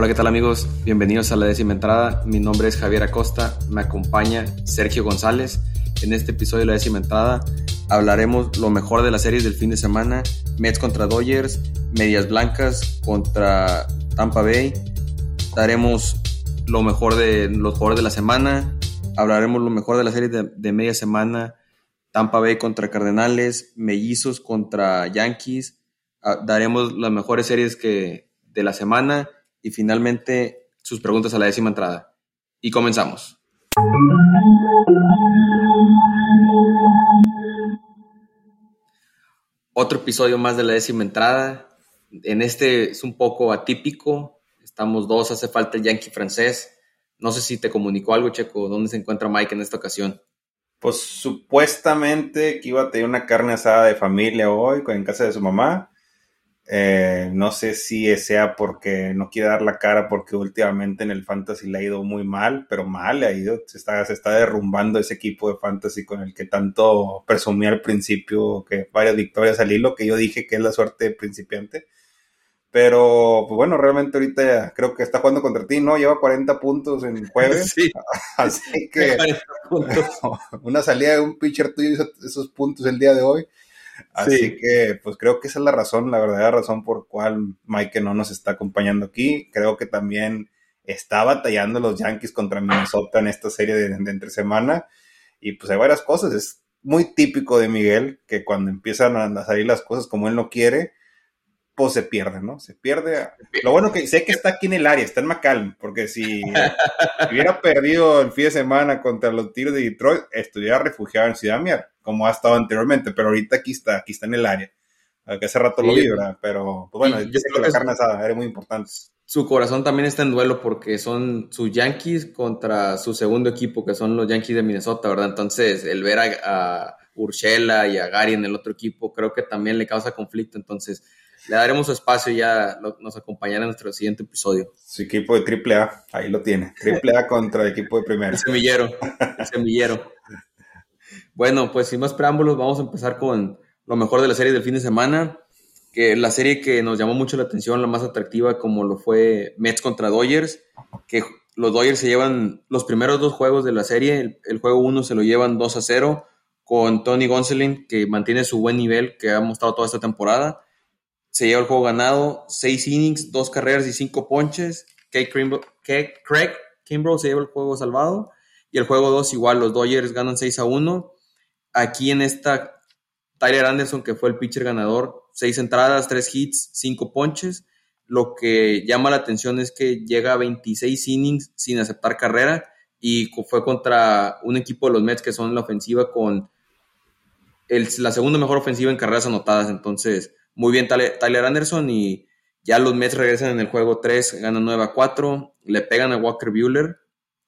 Hola, ¿qué tal amigos? Bienvenidos a la décima entrada. Mi nombre es Javier Acosta, me acompaña Sergio González. En este episodio de la décima entrada hablaremos lo mejor de las series del fin de semana, Mets contra Dodgers, Medias Blancas contra Tampa Bay. Daremos lo mejor de los jugadores de la semana, hablaremos lo mejor de la serie de, de media semana, Tampa Bay contra Cardenales, Mellizos contra Yankees. Ah, daremos las mejores series que, de la semana y finalmente sus preguntas a la décima entrada. Y comenzamos. Otro episodio más de la décima entrada. En este es un poco atípico. Estamos dos, hace falta el Yankee francés. No sé si te comunicó algo, Checo, dónde se encuentra Mike en esta ocasión. Pues supuestamente que iba a tener una carne asada de familia hoy en casa de su mamá eh, no sé si sea porque no quiere dar la cara porque últimamente en el fantasy le ha ido muy mal, pero mal le ha ido, se está, se está derrumbando ese equipo de fantasy con el que tanto presumí al principio, que varias victorias al hilo, que yo dije que es la suerte de principiante. Pero, pues bueno, realmente ahorita creo que está jugando contra ti, ¿no? Lleva 40 puntos en jueves. Sí. Así que una salida de un pitcher tuyo hizo esos puntos el día de hoy. Así que, pues creo que esa es la razón, la verdadera razón por cual Mike no nos está acompañando aquí. Creo que también está batallando los Yankees contra Minnesota en esta serie de, entre semana. Y pues hay varias cosas. Es muy típico de Miguel que cuando empiezan a salir las cosas como él no quiere, pues se pierde, ¿no? Se pierde. Lo bueno que sé que está aquí en el área, está en McAllen, porque si hubiera perdido el fin de semana contra los tiros de Detroit, estuviera refugiado en Ciudad Mier como ha estado anteriormente, pero ahorita aquí está, aquí está en el área. Que hace rato lo vi, ¿verdad? Pero, pues bueno, yo sé que la carne asada era muy importante. Su corazón también está en duelo porque son sus Yankees contra su segundo equipo, que son los Yankees de Minnesota, ¿verdad? Entonces, el ver a, a Urshela y a Gary en el otro equipo, creo que también le causa conflicto. Entonces, le daremos su espacio y ya nos acompañará en nuestro siguiente episodio. Su equipo de triple A, ahí lo tiene. Triple A contra el equipo de primera. El semillero, el semillero. Bueno, pues sin más preámbulos, vamos a empezar con lo mejor de la serie del fin de semana, que la serie que nos llamó mucho la atención, la más atractiva, como lo fue Mets contra Dodgers, que los Dodgers se llevan los primeros dos juegos de la serie, el, juego uno se lo llevan 2 a 0 con Tony Gonsolin, que mantiene su buen nivel que ha mostrado toda esta temporada. Se lleva el juego ganado, 6 innings, 2 carreras y 5 ponches. Craig Kimbrough se lleva el juego salvado. Y el juego 2 igual, los Dodgers ganan 6 a 1 Aquí en esta, Tyler Anderson, que fue el pitcher ganador, seis entradas, tres hits, cinco ponches. Lo que llama la atención es que llega a 26 innings sin aceptar carrera y fue contra un equipo de los Mets que son la ofensiva con el, la segunda mejor ofensiva en carreras anotadas. Entonces, muy bien Tyler Anderson y ya los Mets regresan en el juego 3, ganan 9 a 4, le pegan a Walker Bueller,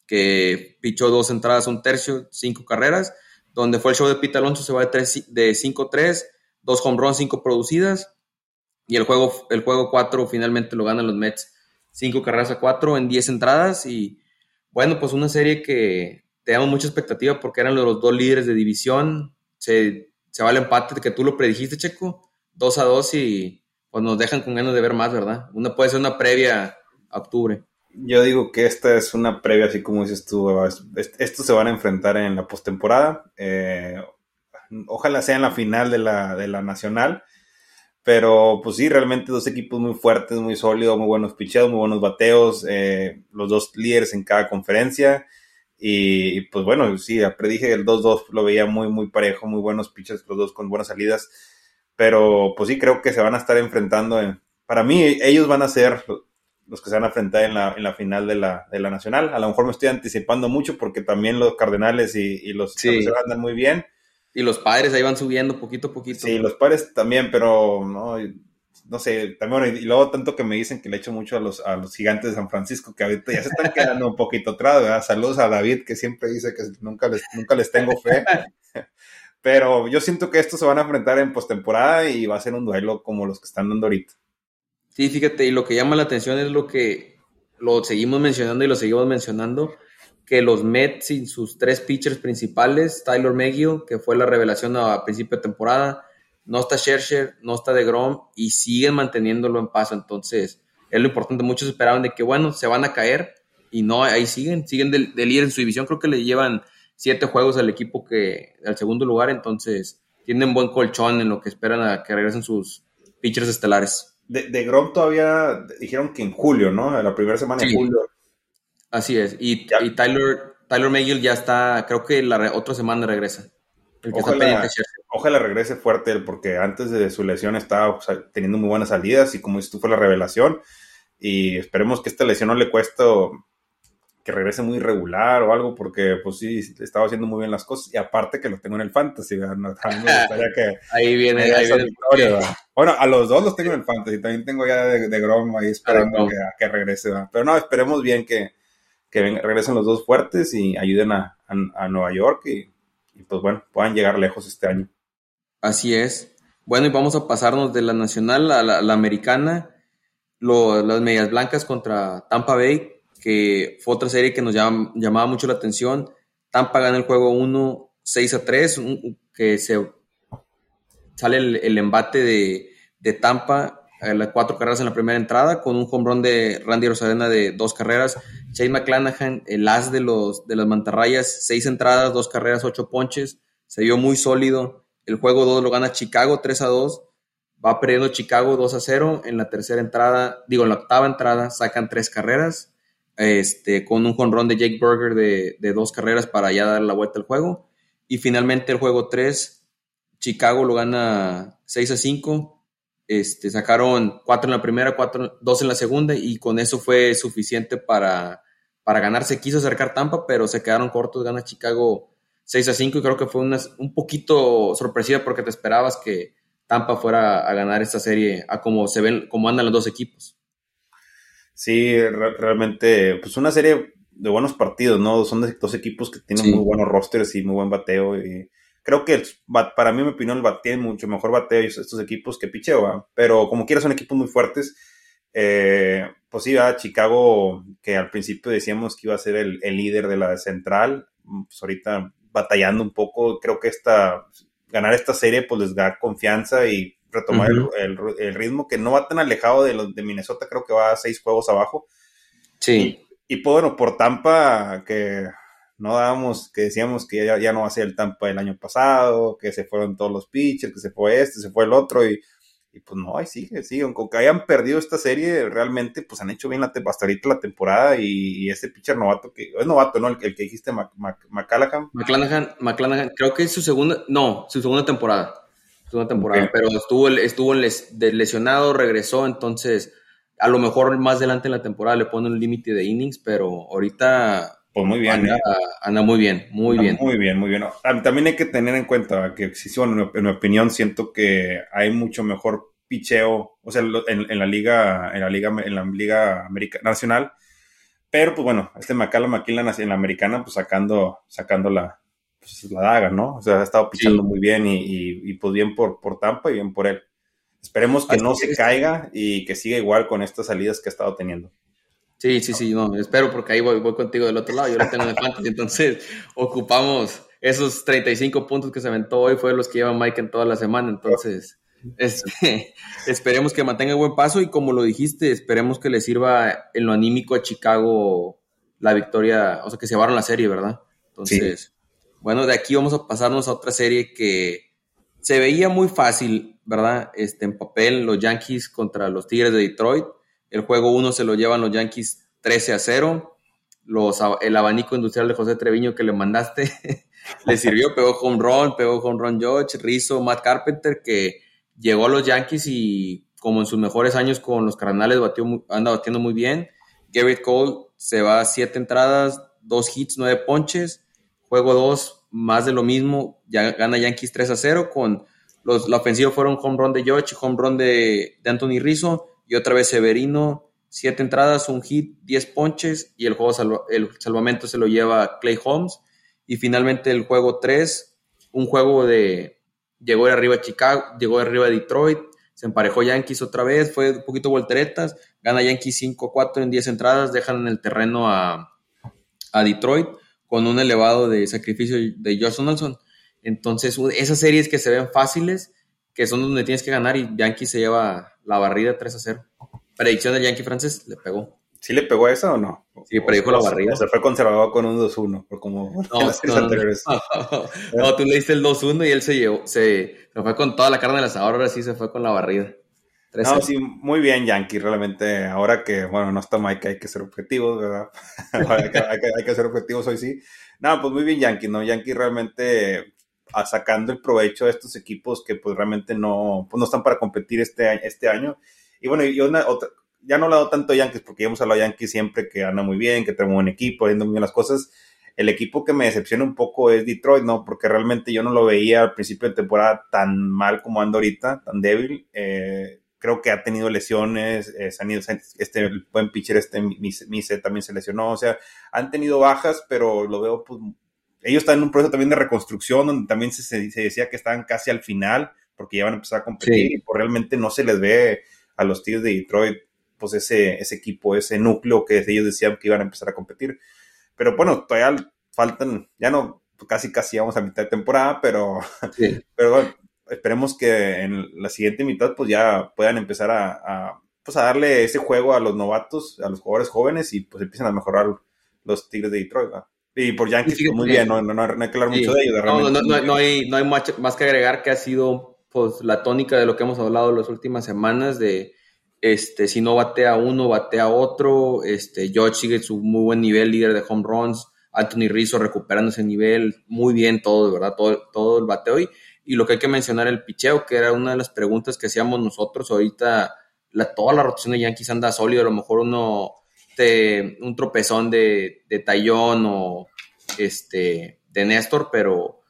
que pichó dos entradas, un tercio, cinco carreras donde fue el show de Pete Alonso, se va de, de 5-3, dos home cinco producidas, y el juego, el juego 4 finalmente lo ganan los Mets, cinco carreras a 4 en 10 entradas, y bueno, pues una serie que te damos mucha expectativa porque eran los dos líderes de división, se, se va el empate que tú lo predijiste, Checo, 2 a 2 y pues nos dejan con ganas de ver más, ¿verdad? Una puede ser una previa a octubre. Yo digo que esta es una previa, así como dices tú, estos se van a enfrentar en la postemporada. Eh, ojalá sea en la final de la, de la nacional. Pero pues sí, realmente dos equipos muy fuertes, muy sólidos, muy buenos picheos, muy buenos bateos, eh, los dos líderes en cada conferencia. Y, pues bueno, sí, predije el 2-2, lo veía muy, muy parejo, muy buenos pitches, los dos con buenas salidas. Pero pues sí, creo que se van a estar enfrentando. En, para mí, ellos van a ser los que se van a enfrentar en la, en la final de la, de la Nacional. A lo mejor me estoy anticipando mucho porque también los Cardenales y, y los sí. andan muy bien. Y los padres ahí van subiendo poquito a poquito. Sí, los padres también, pero no, no sé, también, y luego tanto que me dicen que le echo mucho a los, a los gigantes de San Francisco, que ahorita ya se están quedando un poquito atrás, ¿verdad? Saludos a David, que siempre dice que nunca les, nunca les tengo fe. pero yo siento que estos se van a enfrentar en postemporada y va a ser un duelo como los que están dando ahorita. Sí, fíjate, y lo que llama la atención es lo que lo seguimos mencionando y lo seguimos mencionando, que los Mets sin sus tres pitchers principales, Tyler McGill, que fue la revelación a principio de temporada, no está Scherzer, no está DeGrom y siguen manteniéndolo en paso. Entonces, es lo importante. Muchos esperaban de que, bueno, se van a caer y no, ahí siguen, siguen de, líder en su división. Creo que le llevan siete juegos al equipo que al segundo lugar, entonces tienen buen colchón en lo que esperan a que regresen sus pitchers estelares. De, de Grom todavía dijeron que en julio, ¿no? La primera semana de julio. Así es. Y, y Tyler, Tyler McGill ya está, creo que la otra semana regresa. ojalá, regrese fuerte porque antes de su lesión estaba teniendo muy buenas salidas y como dices tú fue la revelación. Y esperemos que esta lesión no le cueste que regrese muy regular o algo, porque pues sí, estaba haciendo muy bien las cosas. Y aparte que los tengo en el fantasy, ¿no? que ahí viene, ahí viene Bueno, a los dos los tengo en el fantasy, también tengo ya de, de Grom ahí esperando que, que, regrese. Pero no, esperemos bien que, que regresen los dos fuertes y ayuden a, a, Nueva York y, pues bueno, puedan llegar lejos este año. Así es. Bueno, y vamos a pasarnos de la nacional a la, americana, las medias blancas contra Tampa Bay, que fue otra serie que nos llamaba mucho la atención. Tampa gana el juego 1, 6 a 3, que se sale el, embate de, de Tampa las cuatro carreras en la primera entrada, con un home run de Randy Rosadena de dos carreras. Chase McClanahan, el as de, los, de las mantarrayas, seis entradas, dos carreras, ocho ponches. Se vio muy sólido. El juego 2 lo gana Chicago 3 a 2. Va perdiendo Chicago 2 a 0. En la tercera entrada, digo, en la octava entrada, sacan tres carreras. Este, con un run de Jake Berger de, de dos carreras para ya dar la vuelta al juego. Y finalmente el juego 3, Chicago lo gana 6 a 5 este, sacaron cuatro en la primera, cuatro, dos en la segunda y con eso fue suficiente para, para ganar. Se quiso acercar Tampa, pero se quedaron cortos. Gana Chicago 6 a 5 y creo que fue un poquito sorpresiva porque te esperabas que Tampa fuera a ganar esta serie a como se ven, como andan los dos equipos. Sí, realmente, pues una serie de buenos partidos, ¿no? Son dos equipos que tienen muy buenos rosters y muy buen bateo y creo que para mí, mi opinión, tiene mucho mejor bateo estos equipos que picheo, pero como quiera son equipos muy fuertes. Eh, pues sí, Chicago, que al principio decíamos que iba a ser el, líder de la central, pues ahorita batallando un poco, creo que esta, ganar esta serie pues les da confianza y retomar el, ritmo que no va tan alejado de los de Minnesota, creo que va a seis juegos abajo. Sí. Y, y pues bueno, por Tampa, que no dábamos, que decíamos que ya, no va a ser el Tampa del año pasado, que se fueron todos los pitchers, que se fue este, se fue el otro, y, pues no, ahí sigue, sigue, aunque hayan perdido esta serie, realmente pues han hecho bien la, hasta ahorita la temporada, y, este pitcher novato, que es novato, ¿no? El, que dijiste, McCallaghan. McClanahan. creo que es su segunda, no, su segunda temporada, segunda temporada, pero estuvo, estuvo lesionado, regresó, entonces a lo mejor más adelante en la temporada le pone un límite de innings, pero ahorita pues muy bien. Anda, ¿eh? anda muy bien, muy bien. Muy bien, muy bien. También hay que tener en cuenta que, en mi opinión, siento que hay mucho mejor picheo, o sea, en, la liga, en la liga, en la liga nacional. Pero, pues bueno, este Macala Maquila en la americana, pues sacando, sacando la, pues, la daga, ¿no? O sea, ha estado pichando muy bien y, pues bien por, por Tampa y bien por él. Esperemos que no se caiga y que siga igual con estas salidas que ha estado teniendo. Sí, sí, sí, no, espero porque ahí voy, voy contigo del otro lado, yo lo tengo en fantasy, entonces ocupamos esos 35 puntos que se aventó hoy, fue los que lleva Mike en toda la semana, entonces este, esperemos que mantenga buen paso y como lo dijiste, esperemos que le sirva en lo anímico a Chicago la victoria, o sea, que se llevaron la serie, ¿verdad? Entonces, bueno, de aquí vamos a pasarnos a otra serie que se veía muy fácil, ¿verdad? Este, en papel, los Yankees contra los Tigres de Detroit el juego 1 se lo llevan los Yankees 13 a 0. Los, el abanico industrial de José Treviño que le mandaste le sirvió, pegó home run, pegó home run George, Rizzo, Matt Carpenter, que llegó a los Yankees y como en sus mejores años con los Cardenales batió, anda batiendo muy bien. Garrett Cole se va a 7 entradas, 2 hits, 9 ponches. Juego 2, más de lo mismo, ya gana Yankees 3 a 0 con los, la ofensiva fueron home run de George, home run de, de Anthony Rizzo y otra vez Severino, siete entradas, un hit, diez ponches y el juego el salvamento se lo lleva Clay Holmes. Y finalmente el juego 3, un juego de llegó de arriba Chicago, llegó de arriba Detroit, se emparejó Yankees otra vez, fue un poquito volteretas, gana Yankees 5-4 en 10 entradas, dejan en el terreno a, a, Detroit con un elevado de sacrificio de Josh Donaldson. Entonces, esas series que se ven fáciles, que son donde tienes que ganar y Yankees se lleva la barrida 3 a 0. Predicción del Yankee francés, le pegó. ¿Sí le pegó esa o no? Sí, predijo la barriga. O se fue conservador con un 2-1, como no, en las no, anteriores. No, tú le diste el 2-1 y él se llevó, se, se, fue con toda la carne del asador, ahora sí se fue con la barrida. No, sí, muy bien Yankee, realmente. Ahora que, bueno, no está Mike, hay que ser objetivos, ¿verdad? hay, que, hay, que, hay, que, ser objetivos hoy sí. No, pues muy bien Yankee, ¿no? Yankee realmente sacando el provecho de estos equipos que pues realmente no, pues, no están para competir este, este año. Y bueno, y una, otra, ya no le dado tanto a Yankees, porque ya hemos hablado de Yankees siempre que anda muy bien, que tenemos un buen equipo, haciendo muy bien las cosas. El equipo que me decepciona un poco es Detroit, ¿no? Porque realmente yo no lo veía al principio de temporada tan mal como anda ahorita, tan débil. Eh, creo que ha tenido lesiones, eh, este el buen pitcher, este Mise también se lesionó, o sea, han tenido bajas, pero lo veo, pues, ellos están en un proceso también de reconstrucción, donde también se, se decía que estaban casi al final, porque ya van a empezar a competir, y pues realmente no se les ve a los Tigres de Detroit pues ese, ese equipo, ese núcleo que ellos decían que iban a empezar a competir. Pero bueno, todavía faltan, ya no, casi casi vamos a mitad de temporada, pero, pero bueno, esperemos que en la siguiente mitad pues ya puedan empezar a, pues a darle ese juego a los novatos, a los jugadores jóvenes y pues empiecen a mejorar los Tigres de Detroit. Y por Yankees, pues, muy bien, no, no, no, hay que hablar mucho de ellos. No, no, no, hay, no hay más que agregar que ha sido pues la tónica de lo que hemos hablado las últimas semanas de este, si no batea uno, batea otro. Este, George sigue su muy buen nivel, líder de home runs. Anthony Rizzo recuperando ese nivel. Muy bien todo, de verdad, todo, todo el bateo. Y, y lo que hay que mencionar, el picheo, que era una de las preguntas que hacíamos nosotros. Ahorita toda la rotación de Yankees anda sólido. A lo mejor uno, te, un tropezón de, de Tallón o este, de Néstor, pero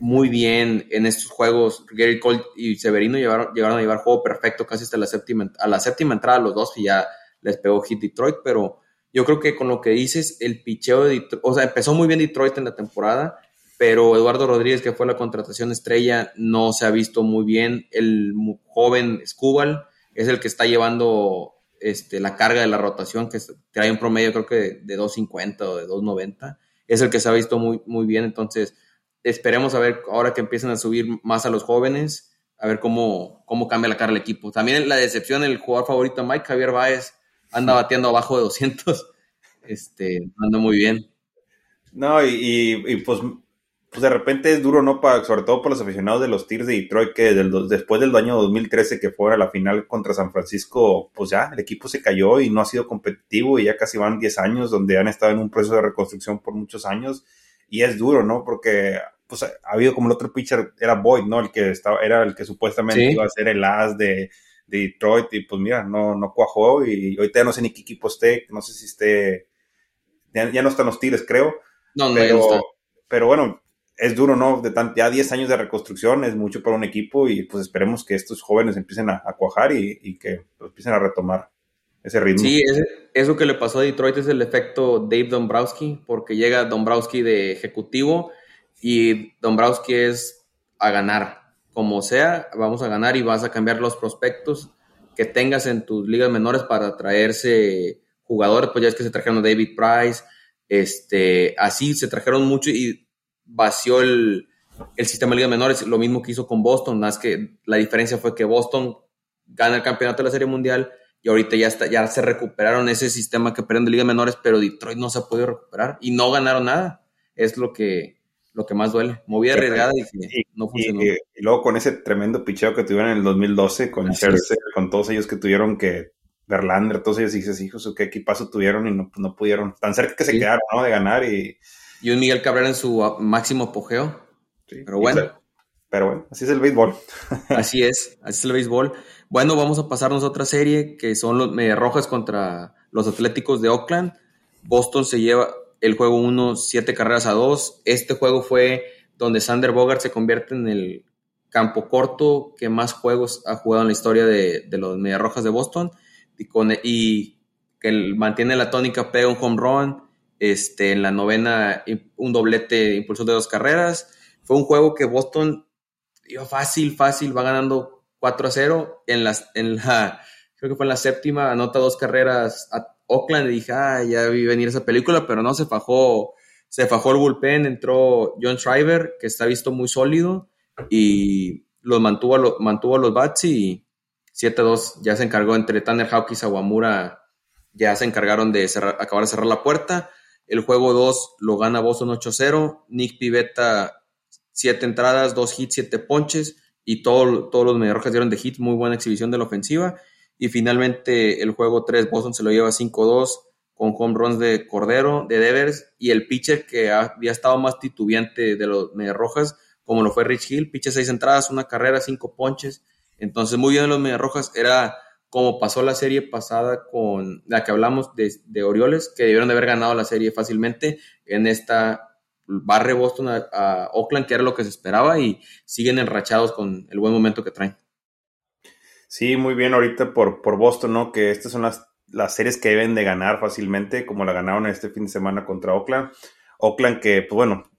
muy bien en estos juegos. Gary Cole y Severino llevaron, llegaron a llevar juego perfecto casi hasta la séptima, a la séptima entrada los dos y ya les pegó hit Detroit, pero yo creo que con lo que dices, el picheo o sea, empezó muy bien Detroit en la temporada, pero Eduardo Rodríguez, que fue la contratación estrella, no se ha visto muy bien. El joven Scubal es el que está llevando este, la carga de la rotación, que trae un promedio creo que de, de 2.50 o de 2.90. Es el que se ha visto muy, muy bien, entonces esperemos a ver ahora que empiezan a subir más a los jóvenes, a ver cómo, cómo cambia la cara el equipo. También la decepción, el jugador favorito, Mike Javier Báez, anda bateando abajo de 200, este, anda muy bien. No, y, pues, pues, de repente es duro, ¿no? Para, sobre todo por los aficionados de los Tigres de Detroit, que después del año 2013 que fue a la final contra San Francisco, pues ya el equipo se cayó y no ha sido competitivo y ya casi van 10 años donde han estado en un proceso de reconstrucción por muchos años y es duro, ¿no? Porque pues ha habido como el otro pitcher, era Boyd, ¿no? El que estaba, era el que supuestamente iba a ser el as de, Detroit y pues mira, no, no cuajó y ahorita ya no sé ni qué equipo esté, no sé si esté, ya, no están los Tigres, creo. No, no, pero, no pero bueno, es duro, ¿no? De tan, ya 10 años de reconstrucción es mucho para un equipo y pues esperemos que estos jóvenes empiecen a, cuajar y, que pues, empiecen a retomar ese ritmo. Sí, eso que le pasó a Detroit es el efecto Dave Dombrowski, porque llega Dombrowski de ejecutivo y Dombrowski es a ganar. Como sea, vamos a ganar y vas a cambiar los prospectos que tengas en tus ligas menores para traerse jugadores. Pues ya es que se trajeron a David Price, este, así se trajeron mucho y vació el, el sistema de ligas menores. Lo mismo que hizo con Boston, más que la diferencia fue que Boston gana el campeonato de la Serie Mundial y ahorita ya, está, ya se recuperaron ese sistema que perdieron de ligas menores, pero Detroit no se ha podido recuperar y no ganaron nada. Es lo que, lo que más duele. Movida arriesgada y, no funcionó. Y, luego con ese tremendo picheo que tuvieron en el 2012, con Scherzer, con todos ellos que tuvieron que, Verlander, todos ellos, dices, hijos, qué equipazo tuvieron y no, no pudieron, tan cerca que se quedaron, ¿no? De ganar y... Y un Miguel Cabrera en su máximo apogeo. pero bueno. Pero bueno, así es el béisbol. así es, así es el béisbol. Bueno, vamos a pasarnos a otra serie que son los Rojas contra los Atléticos de Oakland. Boston se lleva el juego 1, 7 carreras a 2. Este juego fue donde Sander Bogart se convierte en el campo corto que más juegos ha jugado en la historia de, los Medias Rojas de Boston y, con, y que mantiene la tónica, pega un home run, este, en la novena un doblete impulsor de dos carreras. Fue un juego que Boston iba fácil, fácil, va ganando 4 a 0. En, las, en la, creo que fue en la séptima, anota dos carreras a Oakland y dije, ah, ya vi venir esa película, pero no, se fajó, se fajó el bullpen, entró John Shriver, que está visto muy sólido, y los mantuvo, a mantuvo los bats y 7-2 ya se encargó entre Tanner Hawk y Sawamura, ya se encargaron de acabar de cerrar la puerta. El juego 2 lo gana Boston 8-0. Nick Pivetta, 7 entradas, 2 hits, 7 ponches. Y todo, todos los Mediarrojas dieron de hits, muy buena exhibición de la ofensiva. Y finalmente el juego 3, Boston se lo lleva 5-2 con home runs de Cordero, de Devers y el pitcher que había estado más titubeante de los Mediarrojas, como lo fue Rich Hill, pitcher 6 entradas, una carrera, 5 ponches. Entonces, muy bien en los Mediarrojas. Era como pasó la serie pasada con la que hablamos de, Orioles, que debieron de haber ganado la serie fácilmente. En esta barre Boston a, Oakland, que era lo que se esperaba, y siguen enrachados con el buen momento que traen. Sí, muy bien ahorita por, por Boston, ¿no? Que estas son las, las series que deben de ganar fácilmente, como la ganaron este fin de semana contra Oakland. Oakland que, pues bueno,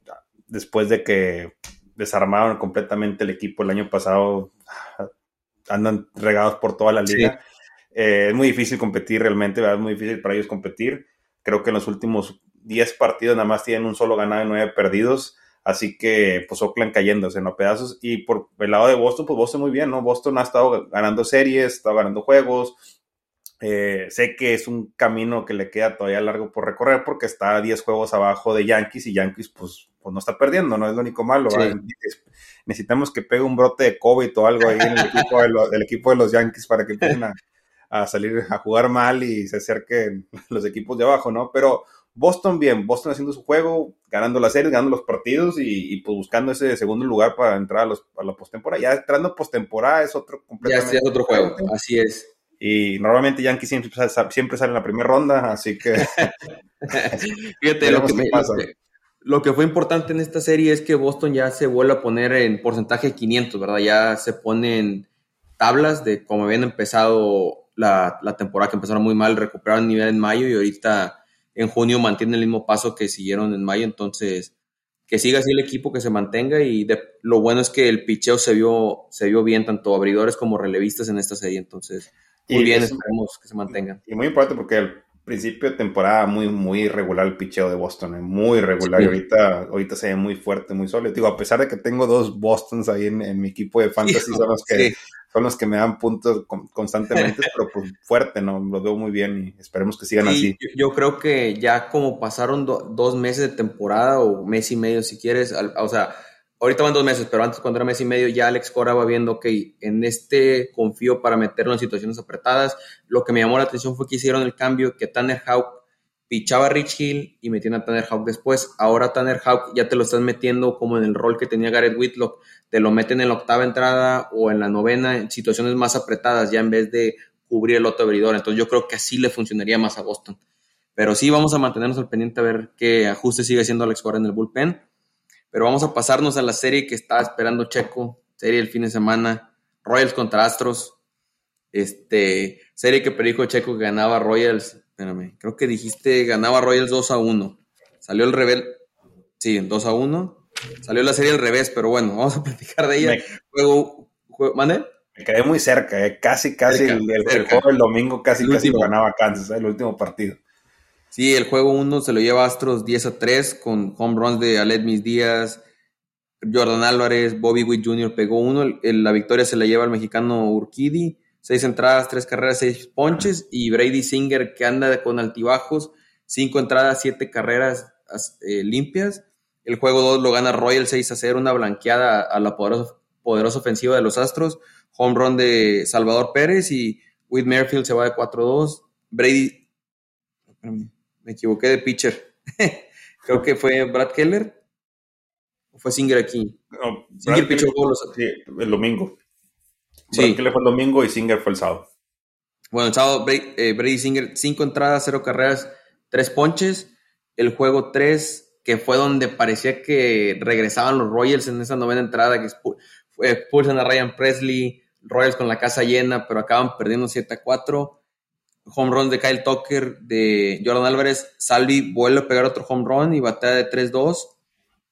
después de que desarmaron completamente el equipo el año pasado, andan regados por toda la liga. Eh, es muy difícil competir realmente, es muy difícil para ellos competir. Creo que en los últimos 10 partidos nada más tienen un solo ganado y 9 perdidos. Así que, pues, Oakland cayéndose, ¿no? Pedazos. Y por el lado de Boston, pues Boston muy bien, ¿no? Boston ha estado ganando series, ha estado ganando juegos. Eh, sé que es un camino que le queda todavía largo por recorrer porque está a 10 juegos abajo de Yankees y Yankees, pues, pues no está perdiendo, no es lo único malo necesitamos que pegue un brote de COVID o algo ahí en el equipo de, equipo de los Yankees para que empiecen a, salir a jugar mal y se acerquen los equipos de abajo, ¿no? Pero Boston bien, Boston haciendo su juego, ganando la serie, ganando los partidos y, pues buscando ese segundo lugar para entrar a, los, a la postemporada. Ya entrando postemporada es otro completamente. Ya es otro juego, así es. Y normalmente Yankees siempre, siempre sale en la primera ronda, así que. Fíjate lo que, me, pasa lo que fue importante en esta serie es que Boston ya se vuelve a poner en porcentaje 500, ¿verdad? Ya se ponen tablas de cómo habían empezado la, temporada, que empezaron muy mal, recuperaron nivel en mayo y ahorita en junio mantienen el mismo paso que siguieron en mayo. Entonces, que siga así el equipo, que se mantenga y lo bueno es que el picheo se vio, se vio bien, tanto abridores como relevistas en esta serie. Entonces, muy bien, esperemos que se mantengan. Y muy importante porque el principio de temporada muy, muy irregular el picheo de Boston, eh, muy regular. Y ahorita, ahorita se ve muy fuerte, muy sólido. Digo, a pesar de que tengo dos Bostons ahí en, mi equipo de fantasy, son, los que, son los que me dan puntos constantemente, pero pues fuerte, ¿no? Lo veo muy bien y esperemos que sigan así. Yo, creo que ya como pasaron dos meses de temporada o mes y medio, si quieres, o sea, ahorita van dos meses, pero antes cuando era mes y medio ya Alex Cora va viendo que en este confío para meterlo en situaciones apretadas. Lo que me llamó la atención fue que hicieron el cambio, que Tanner Hawk pichaba a Rich Hill y metían a Tanner Hawk después. Ahora Tanner Hawk ya te lo estás metiendo como en el rol que tenía Garrett Whitlock. Te lo meten en la octava entrada o en la novena en situaciones más apretadas ya en vez de cubrir el otro abridor. Entonces yo creo que así le funcionaría más a Boston. Pero sí vamos a mantenernos al pendiente a ver qué ajuste sigue haciendo Alex Cora en el bullpen pero vamos a pasarnos a la serie que está esperando Checo, serie del fin de semana, Royals contra Astros. Este, serie que predijo Checo que ganaba Royals, espérame, creo que dijiste ganaba Royals 2 a 1. Salió el revés, sí, 2 a 1. Salió la serie al revés, pero bueno, vamos a platicar de ella. Juego, juego ¿mande? Me quedé muy cerca, eh. casi, casi el, juego del domingo casi, casi lo ganaba Kansas, eh, el último partido. Sí, el juego 1 se lo lleva Astros 10 a 3 con home runs de Aled Mis Díaz, Jordan Álvarez, Bobby Witt Jr. pegó uno. la victoria se la lleva el mexicano Urquidi. Seis entradas, tres carreras, seis ponches. Y Brady Singer, que anda con altibajos. Cinco entradas, siete carreras eh, limpias. El juego 2 lo gana Royal 6 a 0, una blanqueada a la poderosa, ofensiva de los Astros. Home run de Salvador Pérez y Whit Merfield se va de 4-2. Brady me equivoqué de pitcher. Creo que fue Brad Keller. ¿O fue Singer aquí? Singer pichó sí, el domingo. Sí. Brad Keller fue el domingo y Singer fue el sábado. Bueno, el sábado eh, Brady, Singer, cinco entradas, cero carreras, tres ponches. El juego tres, que fue donde parecía que regresaban los Royals en esa novena entrada, que expulsan a Ryan Presley, Royals con la casa llena, pero acaban perdiendo 7 a 4 home run de Kyle Tucker, de Jordan Álvarez, Salvi vuelve a pegar otro home run y batea de 3-2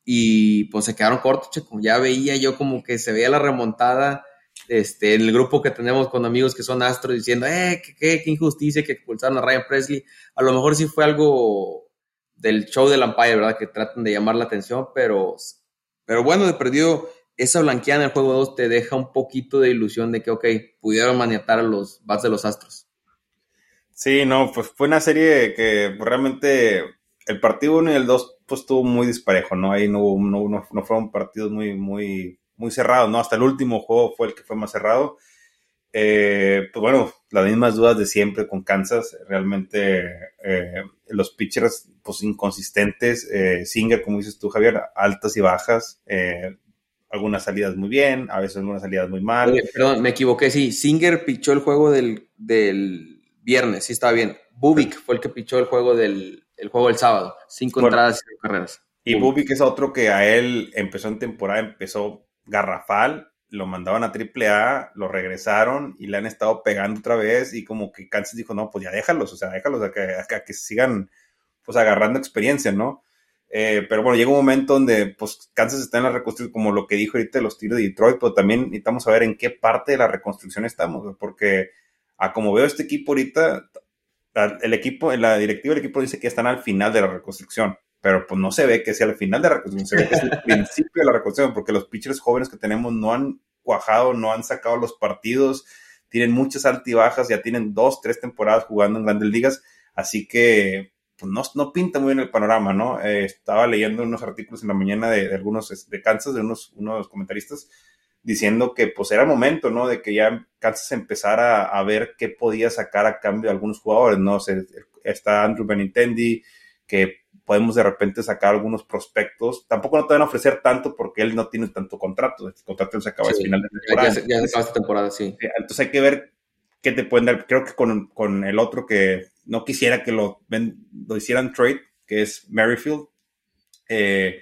y pues se quedaron cortos, checo. Ya veía yo como que se veía la remontada este, en el grupo que tenemos con amigos que son astros diciendo, eh, qué, injusticia que expulsaron a Ryan Presley. A lo mejor sí fue algo del show del Empire, ¿verdad? Que tratan de llamar la atención, pero, pero bueno, de perdido esa blanqueada en el juego 2 te deja un poquito de ilusión de que, ok, pudieron maniatar a los bats de los Astros. Sí, no, pues fue una serie que realmente el partido 1 y el 2 pues estuvo muy disparejo, ¿no? Ahí no, no, no, no fueron partidos muy, muy, muy cerrados, ¿no? Hasta el último juego fue el que fue más cerrado. Eh, pues bueno, las mismas dudas de siempre con Kansas. Realmente eh, los pitchers, pues inconsistentes. Eh, Singer, como dices tú, Javier, altas y bajas. algunas salidas muy bien, a veces algunas salidas muy mal. perdón, me equivoqué, sí. Singer pichó el juego del, del viernes, sí estaba bien. Bubik fue el que pichó el juego del el juego del sábado. Cinco entradas y carreras. Y Bubik es otro que a él empezó en temporada, empezó garrafal lo mandaban a AAA, lo regresaron y le han estado pegando otra vez y como que Kansas dijo, no, pues ya déjalos, o sea, déjalos a que, a que sigan pues agarrando experiencia, ¿no? Eh, pero bueno, llega un momento donde pues Kansas está en la reconstrucción, como lo que dijo ahorita los tiros de Detroit, pero también necesitamos saber en qué parte de la reconstrucción estamos, porque a como veo este equipo ahorita, el equipo, la directiva del equipo dice que están al final de la reconstrucción pero pues no se ve que sea el final de la reconstrucción, se ve que es el principio de la reconstrucción, porque los pitchers jóvenes que tenemos no han cuajado, no han sacado los partidos, tienen muchas altibajas, ya tienen dos, tres temporadas jugando en grandes ligas, así que pues no, no pinta muy bien el panorama, ¿no? Eh, estaba leyendo unos artículos en la mañana de, algunos de Kansas, de unos, unos comentaristas, diciendo que pues era momento, ¿no? De que ya Kansas empezara a, ver qué podía sacar a cambio de algunos jugadores, ¿no? Se, está Andrew Benintendi, que podemos de repente sacar algunos prospectos. Tampoco no te van a ofrecer tanto porque él no tiene tanto contrato. El contrato se acaba al final de temporada. Ya, se acaba esta temporada, sí. Entonces hay que ver qué te pueden dar. Creo que con, con el otro que no quisiera que lo, lo hicieran trade, que es Merrifield. Eh,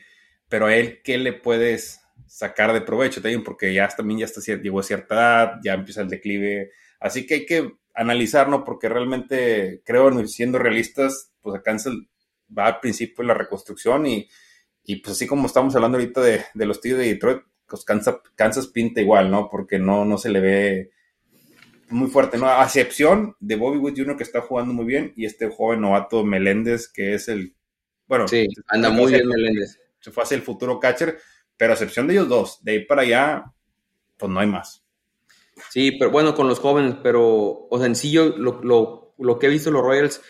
pero a él, ¿qué le puedes sacar de provecho también? Porque ya también ya está, llegó a cierta edad, ya empieza el declive. Así que hay que analizarlo porque realmente creo, siendo realistas, pues a Cancel va al principio la reconstrucción y, y pues así como estamos hablando ahorita de, de los tíos de Detroit, pues Kansas, pinta igual, ¿no? Porque no, no se le ve muy fuerte, ¿no? A excepción de Bobby Wood Jr. que está jugando muy bien y este joven novato Meléndez que es el, bueno, sí, anda muy bien Meléndez. Se fue hacia el futuro catcher, pero a excepción de ellos dos, de ahí para allá, pues no hay más. Sí, pero bueno, con los jóvenes, pero, o sea, lo, lo, lo que he visto los Royals,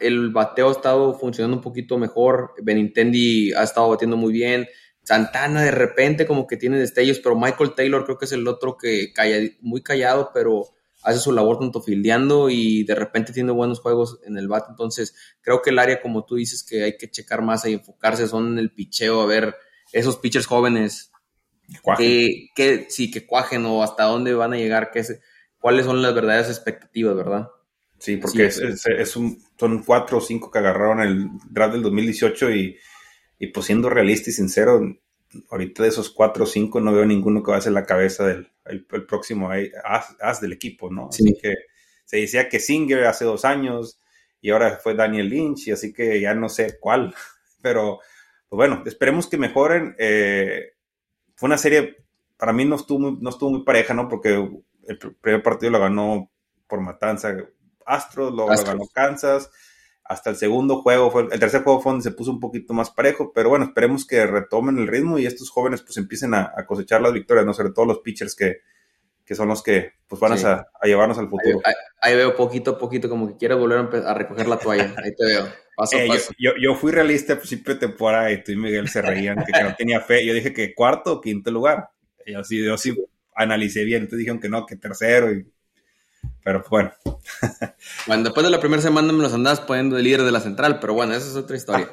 el bateo ha estado funcionando un poquito mejor, Benintendi ha estado batiendo muy bien, Santana de repente como que tiene destellos, pero Michael Taylor creo que es el otro que muy callado, pero hace su labor tanto fildeando y de repente tiene buenos juegos en el bat. Entonces, creo que el área, como tú dices, que hay que checar más y enfocarse son en el picheo, a ver esos pitchers jóvenes que, que, sí, que cuajen o hasta dónde van a llegar, que cuáles son las verdaderas expectativas, ¿verdad? Sí, porque es, un, son cuatro o cinco que agarraron el draft del 2018 y, y pues siendo realista y sincero, ahorita de esos cuatro o cinco no veo ninguno que va a ser la cabeza del el, próximo as, del equipo, ¿no? Así que se decía que Singer hace dos años y ahora fue Daniel Lynch y así que ya no sé cuál, pero pues bueno, esperemos que mejoren. Eh, fue una serie, para mí no estuvo, muy, no estuvo muy pareja, ¿no? Porque el primer partido lo ganó por matanza Astros, luego ganó Kansas. Hasta el segundo juego, fue, el tercer juego fue donde se puso un poquito más parejo, pero bueno, esperemos que retomen el ritmo y estos jóvenes pues empiecen a, cosechar las victorias, ¿no? Sobre todo los pitchers que, son los que pues van a, llevarnos al futuro. Ahí, veo poquito a poquito como que quiero volver a, recoger la toalla. Ahí te veo. Paso eh, paso. Yo, fui realista al principio de temporada y tú y Miguel se reían que, no tenía fe. Yo dije que cuarto o quinto lugar. yo sí, yo sí analicé bien. Entonces dijeron que no, que tercero. Y pero bueno. bueno, después de la primera semana me los andabas poniendo de líder de la central, pero bueno, esa es otra historia.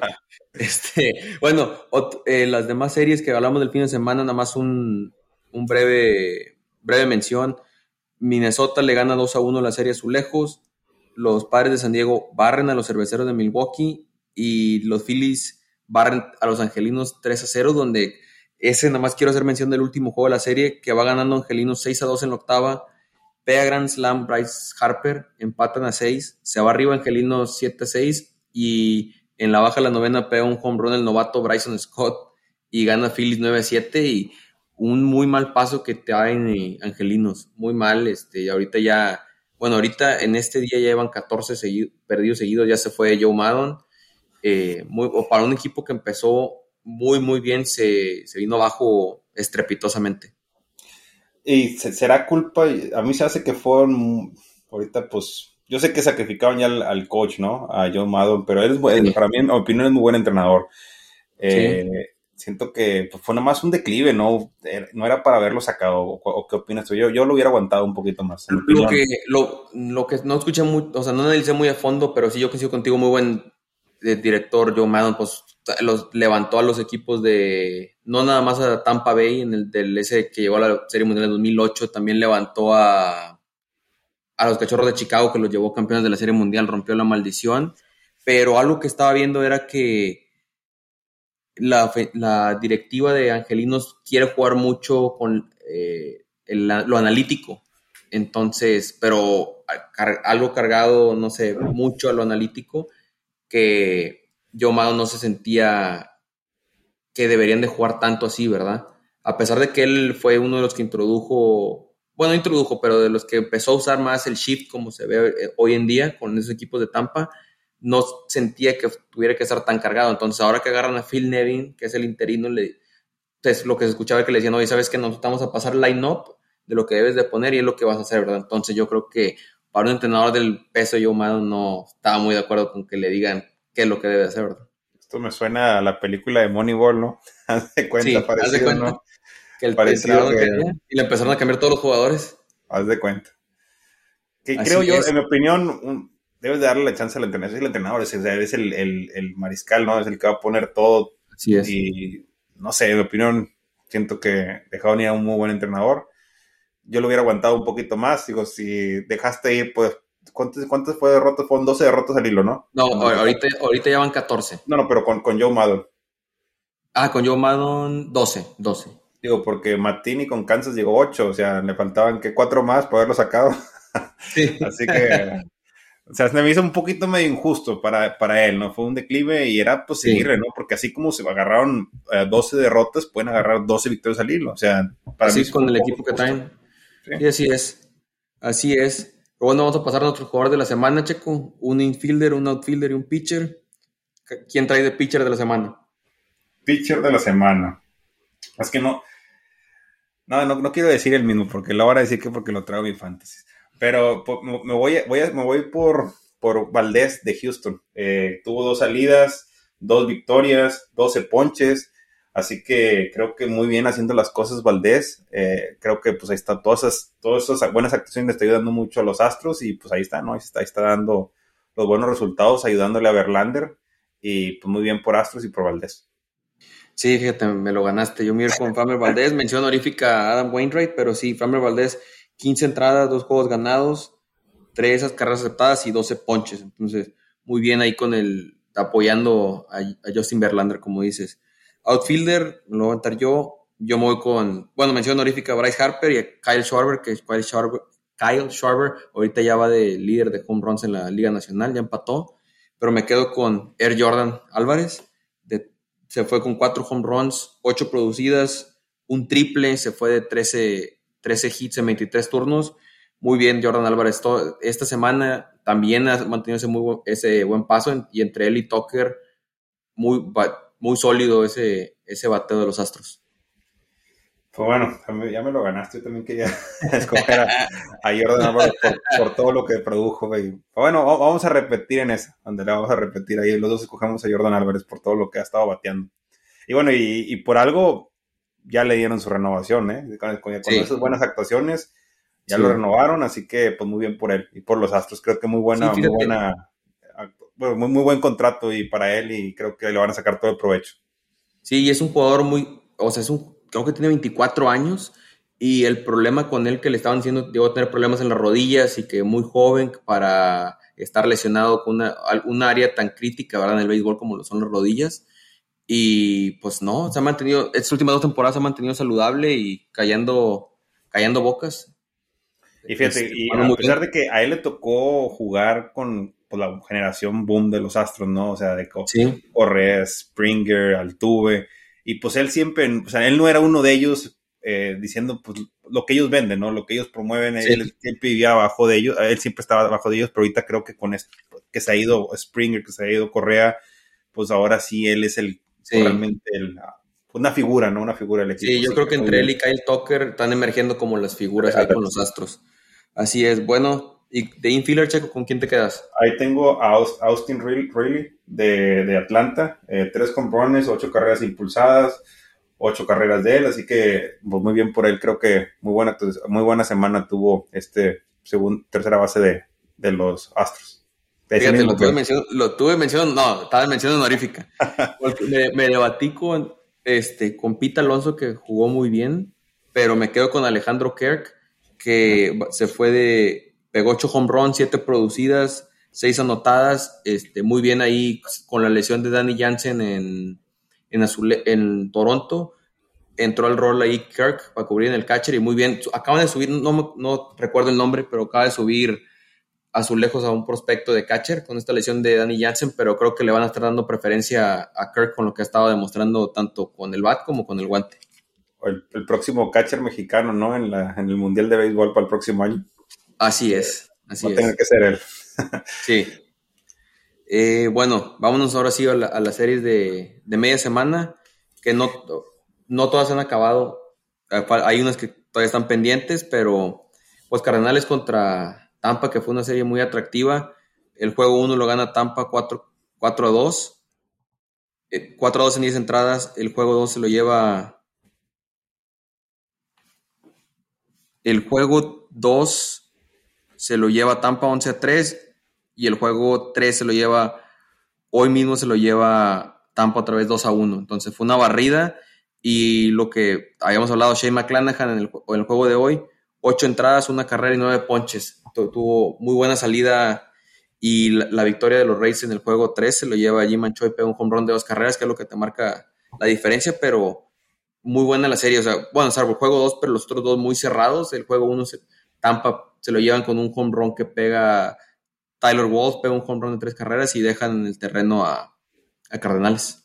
este, bueno, eh, las demás series que hablamos del fin de semana, nada más un, breve, breve mención. Minnesota le gana 2 a 1 la serie Azulejos. Los padres de San Diego barren a los cerveceros de Milwaukee y los Phillies barren a los angelinos 3 a 0, donde ese nada más quiero hacer mención del último juego de la serie, que va ganando angelinos 6 a 2 en la octava pega Grand Slam Bryce Harper, empatan a 6, se va arriba Angelino 7-6 y en la baja de la novena pega un home run el novato Bryson Scott y gana Phillies 9-7 y un muy mal paso que traen eh, Angelinos, muy mal, este, y ahorita ya, bueno, ahorita en este día ya llevan 14 perdidos seguidos, ya se fue Joe Maddon, eh, muy, o para un equipo que empezó muy, muy bien, se, se vino abajo estrepitosamente. Y será culpa, a mí se hace que fueron, ahorita pues, yo sé que sacrificaban ya al, coach, ¿no? A John Madden, pero él es, para mí, en mi opinión, es muy buen entrenador. Eh, siento que pues, fue nomás un declive, ¿no? No era para haberlo sacado. ¿O, qué opinas tú? Yo, yo lo hubiera aguantado un poquito más. Lo que, lo, que no escuché muy, o sea, no analicé muy a fondo, pero sí yo coincido contigo, muy buen eh, director Joe Madden, pues los levantó a los equipos de, no nada más a Tampa Bay, en el del ese que llegó a la Serie Mundial en 2008, también levantó a, a los Cachorros de Chicago, que los llevó campeones de la Serie Mundial, rompió la maldición, pero algo que estaba viendo era que la, directiva de Angelinos quiere jugar mucho con eh, lo analítico. Entonces, pero algo cargado, no sé, mucho a lo analítico, que yo no se sentía que deberían de jugar tanto así, ¿verdad? A pesar de que él fue uno de los que introdujo, bueno, introdujo, pero de los que empezó a usar más el shift como se ve eh, hoy en día con esos equipos de Tampa, no sentía que tuviera que estar tan cargado. Entonces, ahora que agarran a Phil Nevin, que es el interino, le, pues, lo que se escuchaba que le decían, oye, ¿sabes que Nos estamos a pasar line-up de lo que debes de poner y es lo que vas a hacer, ¿verdad? Entonces, yo creo que para un entrenador del peso yo humano no estaba muy de acuerdo con que le digan qué es lo que debe hacer, ¿verdad? Esto me suena a la película de Moneyball, ¿no? Haz de cuenta, sí, haz de cuenta Que el entrenador y le empezaron a cambiar todos los jugadores. Haz de cuenta. Que creo yo, en mi opinión, debes de darle la chance al entrenador. Es el entrenador, es, es el, el, mariscal, ¿no? Es el que va a poner todo. Así es. Y no sé, en mi opinión, siento que dejaron ir a un muy buen entrenador. Yo lo hubiera aguantado un poquito más. Digo, si dejaste ir, pues, ¿cuántos, cuántos fue derrotas? Fueron 12 derrotas al hilo, ¿no? No, ahorita, ahorita ya van 14. No, no, pero con, con Joe Maddon. Ah, con Joe Maddon, 12, 12. Digo, porque Matini con Kansas llegó 8, o sea, le faltaban que cuatro más para haberlo sacado. Sí. Así que o sea, se me hizo un poquito medio injusto para, para él, ¿no? Fue un declive y era pues seguirle, ¿no? Porque así como se agarraron 12 eh, derrotas, pueden agarrar 12 victorias al hilo. O sea, para así mí es con el equipo que traen. Sí. así es. Así es. Pero bueno, vamos a pasar a nuestro jugador de la semana, Checo. Un infielder, un outfielder y un pitcher. ¿Quién trae de pitcher de la semana? Pitcher de la semana. Es que no. No, no, no quiero decir el mismo, porque lo van a decir que porque lo traigo mi fantasy. Pero me voy, voy me voy por, por Valdés de Houston. Eh, tuvo dos salidas, dos victorias, 12 ponches. Así que creo que muy bien haciendo las cosas Valdés. Eh, creo que pues ahí está, todas esas, todas esas buenas actuaciones le está ayudando mucho a los Astros y pues ahí está, ¿no? Ahí está, ahí está dando los buenos resultados, ayudándole a Verlander. Y pues muy bien por Astros y por Valdés. Sí, fíjate, me lo ganaste. Yo miro con Famer Valdés, mención honorífica a Adam Wainwright, pero sí, Famer Valdés 15 entradas, dos juegos ganados, 3 esas carreras aceptadas y 12 ponches. Entonces, muy bien ahí con el apoyando a, Justin Verlander, como dices. Outfielder, lo voy a entrar yo. Yo me voy con, bueno, mención honorífica a Bryce Harper y a Kyle Schwarber, que Kyle Schwarber, Kyle Schwarber ahorita ya va de líder de home runs en la Liga Nacional, ya empató. Pero me quedo con Air Jordan Álvarez. se fue con 4 home runs, 8 producidas, un triple, se fue de 13 13 hits en 23 turnos. Muy bien, Jordan Álvarez. esta semana también ha mantenido ese, buen paso y entre él y Tucker, muy, sólido ese, bateo de los Astros. Pues bueno, ya me lo ganaste. Yo también quería escoger a, Jordan Álvarez por, todo lo que produjo. Pues bueno, vamos a repetir en esa, donde le vamos a repetir ahí. Los dos escogemos a Jordan Álvarez por todo lo que ha estado bateando. Y bueno, y por algo ya le dieron su renovación, ¿eh? Con, esas buenas actuaciones, ya lo renovaron, así que pues muy bien por él y por los Astros. Creo que muy buena, muy buena, muy, muy buen contrato y para él y creo que le van a sacar todo el provecho. Sí, y es un jugador muy, o sea, es un, creo que tiene 24 años y el problema con él que le estaban diciendo, llegó a tener problemas en las rodillas y que muy joven para estar lesionado con una, un área tan crítica, ¿verdad? En el béisbol como lo son las rodillas y pues no, se ha mantenido, estas últimas dos temporadas se ha mantenido saludable y callando, callando bocas. Y fíjate, este, y a pesar de que a él le tocó jugar con pues, la generación boom de los Astros, ¿no? O sea, de sí. Correa, Springer, Altuve, y pues él siempre, o sea, él no era uno de ellos eh, diciendo pues lo que ellos venden, ¿no? Lo que ellos promueven, él siempre vivía abajo de ellos, él siempre estaba abajo de ellos, pero ahorita creo que con esto, que se ha ido Springer, que se ha ido Correa, pues ahora sí él es el realmente el, una figura, ¿no? Una figura del equipo. Sí, yo creo que entre él y Kyle Tucker están emergiendo como las figuras ahí con los Astros. Así es, bueno, y de infielder, Checo, ¿con quién te quedas? Ahí tengo a Austin Riley de, de Atlanta, eh, tres comprones, ocho carreras impulsadas, ocho carreras de él, así que pues, muy bien por él, creo que muy buena, muy buena semana tuvo este segundo, tercera base de, de los Astros. Fíjate, lo tuve, mención, lo tuve mención, no, estaba en mención honorífica. me, me, debatí con, este, con Pete Alonso, que jugó muy bien, pero me quedo con Alejandro Kirk, que se fue de, pegó 8 home runs, 7 producidas, 6 anotadas, este, muy bien ahí con la lesión de Danny Jansen en, en, en Toronto. Entró al rol ahí Kirk para cubrir en el catcher y muy bien. Acaban de subir, no, no recuerdo el nombre, pero acaba de subir azulejos a un prospecto de catcher con esta lesión de Danny Jansen, pero creo que le van a estar dando preferencia a Kirk con lo que ha estado demostrando tanto con el bat como con el guante. El, próximo catcher mexicano, ¿no? En, la, en el Mundial de Béisbol para el próximo año. Así es, así Va a tener que ser él. sí. Eh, bueno, vámonos ahora sí a, las series de, de, media semana, que no, no todas han acabado. Hay unas que todavía están pendientes, pero pues Cardenales contra Tampa, que fue una serie muy atractiva. El juego 1 lo gana Tampa 4, a 2. 4 a 2 en 10 entradas. El juego 2 se lo lleva. El juego 2 se lo lleva Tampa 11 a 3. Y el juego 3 se lo lleva. Hoy mismo se lo lleva Tampa otra vez 2 a 1. Entonces fue una barrida. Y lo que habíamos hablado, Shane McClanahan en el, en el juego de hoy, 8 entradas, una carrera y 9 ponches tuvo muy buena salida y la, victoria de los Rays en el juego 3 se lo lleva Jim Manchoy, pega un home run de dos carreras, que es lo que te marca la diferencia, pero muy buena la serie. O sea, bueno, salvo el juego 2, pero los otros dos muy cerrados. El juego 1, Tampa se lo llevan con un home run que pega Tyler Walls, pega un home run de tres carreras y dejan en el terreno a, a Cardenales.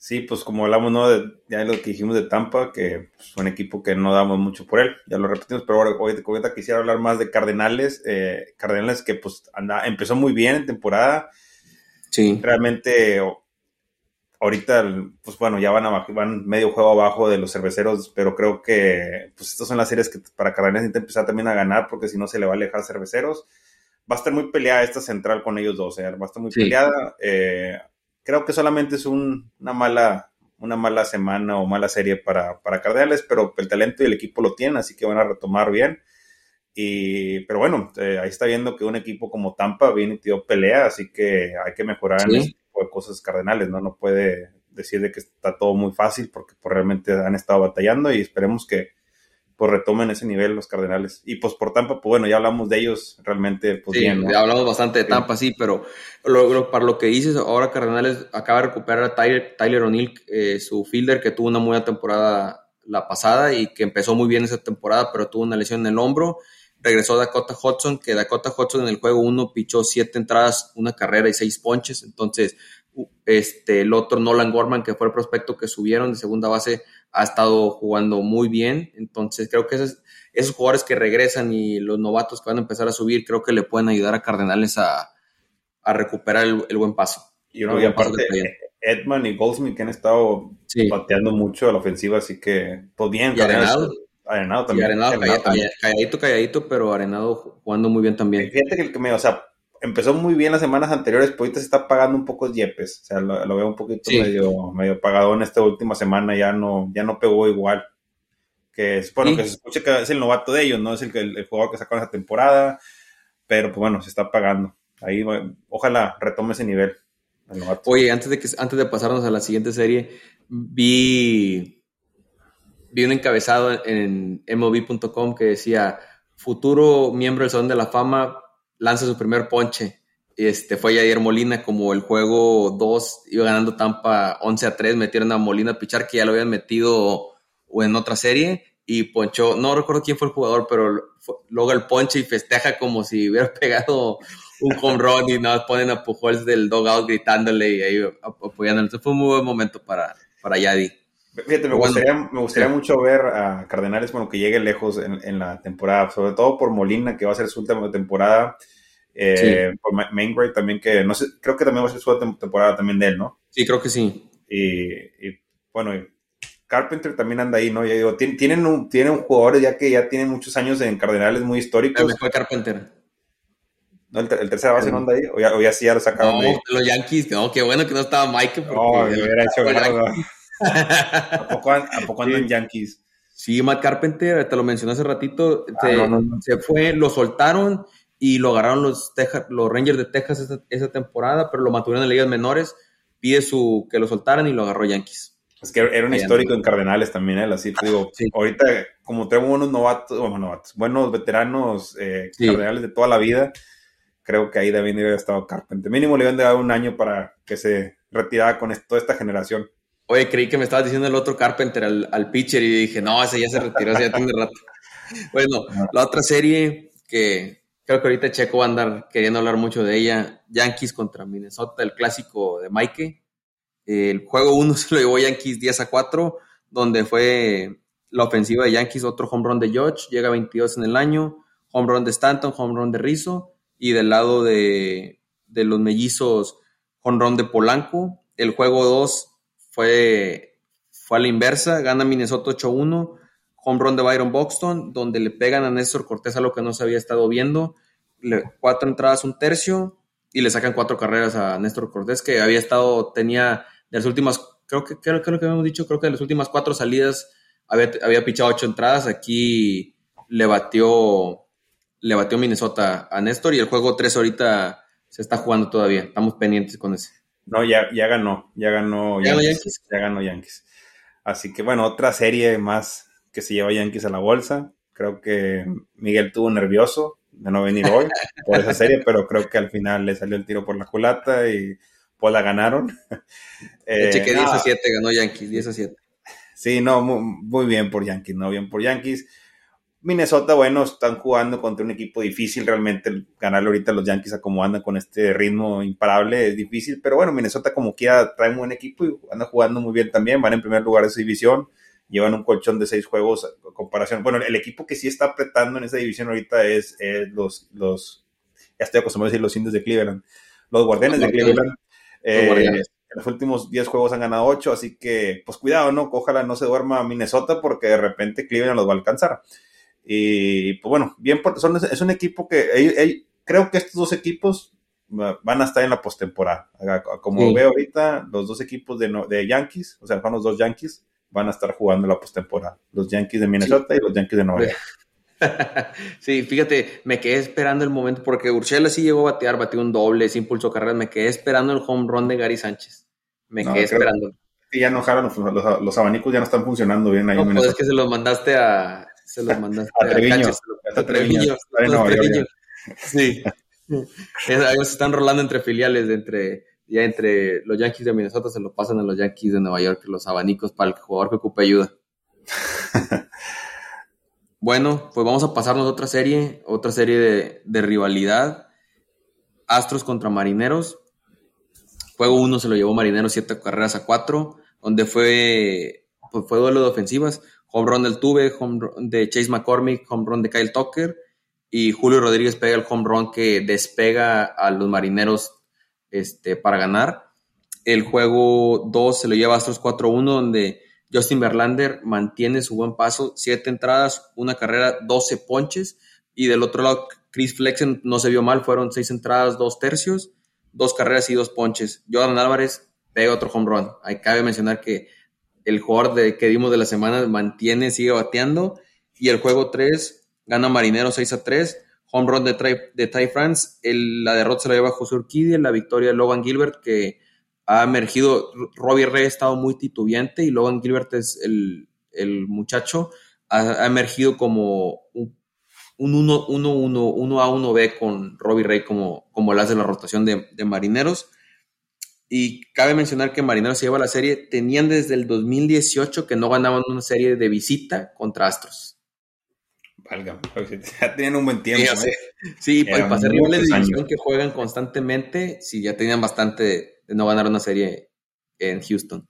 Sí, pues como hablamos, ¿no? De, ya lo que dijimos de Tampa, que es pues, un equipo que no damos mucho por él, ya lo repetimos, pero ahora ahorita quisiera hablar más de Cardenales, eh, Cardenales que pues anda, empezó muy bien en temporada. Sí. Realmente, ahorita, pues bueno, ya van, a, van medio juego abajo de los cerveceros, pero creo que pues estas son las series que para Cardenales necesita empezar también a ganar, porque si no se le va a alejar cerveceros. Va a estar muy peleada esta central con ellos dos, ¿eh? va a estar muy peleada. Eh, creo que solamente es una, mala, una mala semana o mala serie para, para Cardenales, pero el talento y el equipo lo tienen, así que van a retomar bien. Y, pero bueno, eh, ahí está viendo que un equipo como Tampa viene y dio pelea, así que hay que mejorar en ese tipo de cosas Cardenales, ¿no? No puede decir de que está todo muy fácil porque pues, realmente han estado batallando y esperemos que, pues retomen ese nivel los Cardenales. Y pues por Tampa, pues bueno, ya hablamos de ellos realmente. Pues, sí, ya hablamos bastante de Tampa, sí, pero para lo que dices, ahora Cardenales acaba de recuperar a Tyler, Tyler O'Neill, eh, su fielder, que tuvo una buena temporada la pasada y que empezó muy bien esa temporada, pero tuvo una lesión en el hombro. Regresó Dakota Hudson, que Dakota Hudson en el juego uno pichó siete entradas, una carrera y seis ponches. Entonces, este, el otro Nolan Gorman, que fue el prospecto que subieron de segunda base, ha estado jugando muy bien. Entonces, creo que esos, esos jugadores que regresan y los novatos que van a empezar a subir, creo que le pueden ayudar a Cardenales a, a recuperar el, buen paso. Y, uno, aparte, Edman y Goldsmith que han estado pateando mucho a la ofensiva, así que, pues bien. Y Arenado. Arenado también. Arenado, calladito, calladito, pero Arenado jugando muy bien también. Fíjate que o sea, empezó muy bien las semanas anteriores, pero ahorita se está pagando un poco yepes. O sea, lo, veo un poquito medio, medio pagado en esta última semana, ya no, ya no pegó igual. Que es, bueno, que se escuche que es el novato de ellos, ¿no? Es el, el, jugador que sacó en esa temporada, pero pues bueno, se está pagando. Ahí, ojalá retome ese nivel. Oye, antes de, que, antes de pasarnos a la siguiente serie, vi, vi un encabezado en MLB.com que decía, futuro miembro del Salón de la Fama lanza su primer ponche. Este, fue Jair Molina, como el juego 2 iba ganando Tampa 11 a 3, metieron a Molina a pichar, que ya lo habían metido en otra serie, y ponchó, no recuerdo quién fue el jugador, pero luego el ponche y festeja como si hubiera pegado un home run y nada, ponen a Pujols del dogout gritándole y ahí apoyándole. Fue un muy buen momento para, para Yadi. Fíjate, me gustaría, me gustaría mucho ver a Cardenales, bueno, que llegue lejos en, la temporada, sobre todo por Molina, que va a ser su última temporada. Eh, por también, que no sé, creo que también va a ser su última temporada también de él, ¿no? Sí, creo que sí. Y, bueno, Carpenter también anda ahí, ¿no? Ya digo, tienen un, tienen un jugador ya que ya tiene muchos años en Cardenales muy históricos. fue Carpenter. ¿No, el, el tercera base no anda ahí? ¿O ya, o ya sí ya lo sacaron no, de ahí? los Yankees, no, qué bueno que no estaba Mike. Porque me hubiera hecho. ¿A poco, a poco andan Yankees? Sí, Matt Carpenter, te lo mencioné hace ratito, Ah, se, no, no, no. se fue, lo soltaron y lo agarraron los, Teja- los Rangers de Texas esa, esa temporada, pero lo mantuvieron en ligas menores, pide su que lo soltaran y lo agarró Yankees. Es que era un Bien. histórico en Cardenales también, él, así te digo. Sí. Ahorita, como tengo buenos novatos, bueno, novatos, buenos veteranos eh, Sí. Cardenales de toda la vida, creo que ahí también debe haber estado Carpenter. Mínimo le habían dar un año para que se retirara con esto- toda esta generación. Oye, creí que me estabas diciendo el otro Carpenter al, al pitcher y dije, no, ese ya se retiró, ese ya tiene rato. Bueno, la otra serie que creo que ahorita Checo va a andar queriendo hablar mucho de ella, Yankees contra Minnesota, el clásico de Mike. El juego 1 se lo llevó Yankees 10 a 4, donde fue la ofensiva de Yankees, otro home run de George, llega a 22 en el año, home run de Stanton, home run de Rizzo, y del lado de, de los mellizos, home run de Polanco. El juego 2 fue, fue a la inversa, gana Minnesota 8-1, home run de Byron Buxton, donde le pegan a Néstor Cortés a lo que no se había estado viendo, le- cuatro entradas, un tercio, y le sacan cuatro carreras a Néstor Cortés, que había estado, tenía de las últimas, creo que, creo, creo que habíamos dicho, creo que de las últimas cuatro salidas había, había pichado ocho entradas, aquí le batió, le batió Minnesota a Néstor, y el juego 3 ahorita se está jugando todavía, estamos pendientes con ese. No, ya, ya ganó, ya ganó ¿Ya Yankees, Yankees? Ya ganó Yankees. Así que bueno, otra serie más que se lleva Yankees a la bolsa. Creo que Miguel tuvo nervioso de no venir hoy por esa serie, pero creo que al final le salió el tiro por la culata y pues la ganaron. Eh, Cheque 10 no, a 7, ganó Yankees, 10 a 7. Sí, no, muy, muy bien por Yankees, no bien por Yankees. Minnesota, bueno, están jugando contra un equipo difícil, realmente ganarle ahorita a los Yankees a como andan con este ritmo imparable es difícil, pero bueno, Minnesota como quiera trae un buen equipo y anda jugando muy bien también, van en primer lugar de su división, llevan un colchón de seis juegos a comparación. Bueno, el equipo que sí está apretando en esa división ahorita es, es los, los, ya estoy acostumbrado a decir los indios de Cleveland, los guardianes de. Cleveland. Los Eh, Guardianes. en los últimos 10 juegos han ganado 8, así que pues cuidado, ¿no? Ojalá no se duerma Minnesota porque de repente Cleveland los va a alcanzar. Y pues bueno, bien, por- son, es un equipo que creo que estos dos equipos va- van a estar en la postemporada. Como Sí. veo ahorita, los dos equipos de, de Yankees, o sea, van los dos Yankees, van a estar jugando la postemporada. Los Yankees de Minnesota y los Yankees de Nueva York. sí, fíjate, me quedé esperando el momento, porque Urshela sí llegó a batear, batió un doble, sí impulsó carreras, me quedé esperando el home run de Gary Sánchez. Me No, quedé esperando. Ya no jalan, los, los- los abanicos ya no están funcionando bien ahí No, en pues es que se los mandaste a. Se los mandaste A Treviño. A Treviño. Sí. Ellos están rolando entre filiales, de entre, ya entre los Yankees de Minnesota se lo pasan a los Yankees de Nueva York, los abanicos para el jugador que ocupe ayuda. Bueno, pues vamos a pasarnos a otra serie, otra serie de, de rivalidad. Astros contra Marineros. Juego 1 se lo llevó Marineros 7 carreras a 4, donde fue, pues fue duelo de ofensivas. Home run del Tuve, home run de Chase McCormick, home run de Kyle Tucker y Julio Rodríguez pega el home run que despega a los Marineros este, para ganar. El juego 2 se lo lleva Astros 4-1, donde Justin Verlander mantiene su buen paso, 7 entradas, una carrera, 12 ponches. Y del otro lado, Chris Flexen no se vio mal, fueron 6 entradas, 2 tercios, 2 carreras y 2 ponches. Jordan Álvarez pega otro home run. Ahí cabe mencionar que el jugador de, que dimos de la semana mantiene, sigue bateando. Y el juego 3 gana Marinero 6 a 3. Home run de, Ty, de Ty France. El, la derrota se la lleva José Urquidi. La victoria de Logan Gilbert, que ha emergido. Robbie Ray ha estado muy titubeante y Logan Gilbert es el, el muchacho. Ha, ha, emergido como un, un 1, 1, 1, 1 A 1 B con Robbie Ray como, como el hace la rotación de, de Marineros. Y cabe mencionar que Marineros se lleva la serie. Tenían desde el 2018 que no ganaban una serie de visita contra Astros. Válgame, ya tenían un buen tiempo. Sí, ¿eh? sí para hacer rivales de división que juegan constantemente, sí, ya tenían bastante de, no ganar una serie en Houston.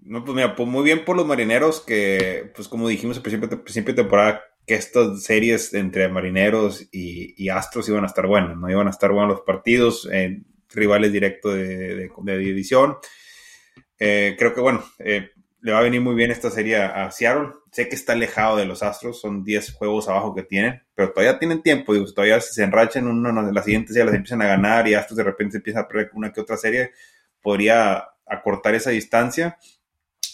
No, pues mira, pues muy bien por los marineros que, pues como dijimos al principio, principio de temporada, que estas series entre marineros y, y, Astros iban a estar buenas, ¿no? Iban a estar buenos los partidos, eh, rivales directos de, de, división. Eh, creo que, bueno, eh, le va a venir muy bien esta serie a Seattle. Sé que está alejado de los Astros, son 10 juegos abajo que tienen, pero todavía tienen tiempo. Digo, todavía si se enrachan una de las siguientes ya las empiezan a ganar y Astros de repente empiezan a perder una que otra serie, podría acortar esa distancia.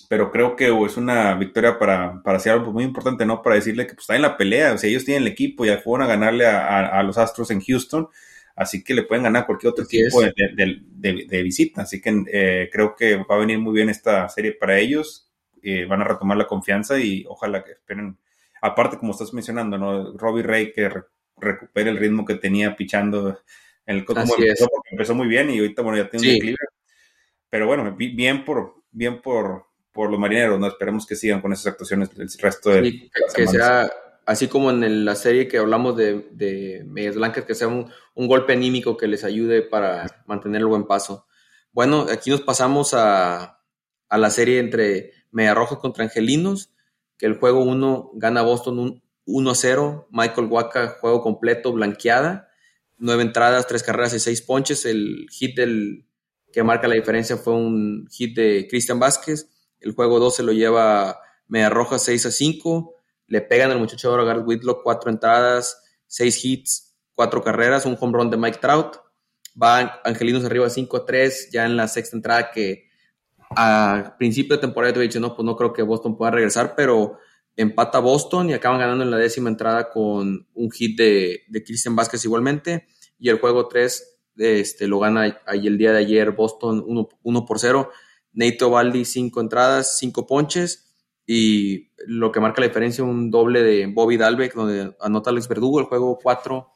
Pero creo que es una victoria para, para Seattle pues, muy importante, ¿no? Para decirle que pues, está en la pelea. O sea, ellos tienen el equipo, ya fueron a ganarle a, a los Astros en Houston así que le pueden ganar cualquier otro tipo de, visita. Así que eh, creo que va a venir muy bien esta serie para ellos. Eh, van a retomar la confianza y ojalá que esperen. Aparte, como estás mencionando, ¿no? Robbie Ray que recupere el ritmo que tenía pichando en el como empezó, porque empezó muy bien y ahorita bueno ya tiene un declive. Pero bueno, bien por bien por, por los marineros, ¿no? Esperemos que sigan con esas actuaciones el resto de que sea así como en la serie que hablamos de, de Medias Blancas, que sea un, golpe anímico que les ayude para mantener el buen paso. Bueno, aquí nos pasamos a, la serie entre Media contra Angelinos, que el juego 1 gana Boston 1-0, Michael Waka juego completo, blanqueada, nueve entradas, tres carreras y seis ponches. El hit del, que marca la diferencia fue un hit de Cristian Vázquez. El juego 2 se lo lleva Media Roja 6 a 5 le pegan al muchacho de Garrett Whitlock cuatro entradas, seis hits, cuatro carreras, un home run de Mike Trout. Va Angelinos arriba 5-3, ya en la sexta entrada que a principio de temporada te dicho, no, pues no creo que Boston pueda regresar, pero empata Boston y acaban ganando en la décima entrada con un hit de, de Christian Vázquez igualmente. Y el juego 3 este, lo gana ahí el día de ayer Boston 1, por 0. Nate Valdi, cinco entradas, cinco ponches y lo que marca la diferencia, un doble de Bobby Dalbeck, donde anota Alex Verdugo, el juego 4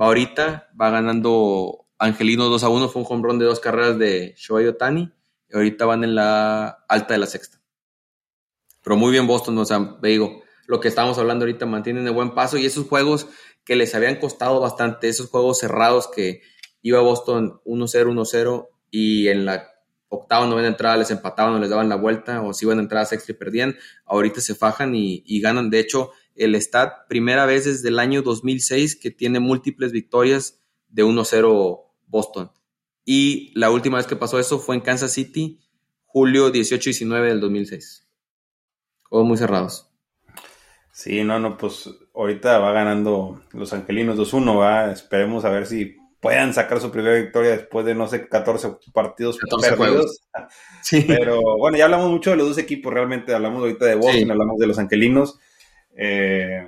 va ahorita, va ganando Angelino 2 a 1, fue un home de dos carreras de Shohei Otani, y ahorita van en la alta de la sexta. Pero muy bien Boston, o sea, digo, lo que estamos hablando ahorita mantienen el buen paso y esos juegos que les habían costado bastante, esos juegos cerrados que iba Boston 1-0, 1-0 y en la octava, novena entrada les empataban o les daban la vuelta, o si iban a entradas extra y perdían, ahorita se fajan y, ganan. De hecho, el Stat, primera vez desde el año 2006 que tiene múltiples victorias de 1-0 Boston. Y la última vez que pasó eso fue en Kansas City, julio 18-19 del 2006. Juegos muy cerrados. Sí, no, no, pues ahorita va ganando los angelinos 2-1, va. Esperemos a ver si puedan sacar su primera victoria después de, no sé, 14 partidos perdidos. Sí. Pero bueno, ya hablamos mucho de los dos equipos, realmente hablamos ahorita de Boston, hablamos de los angelinos. Eh,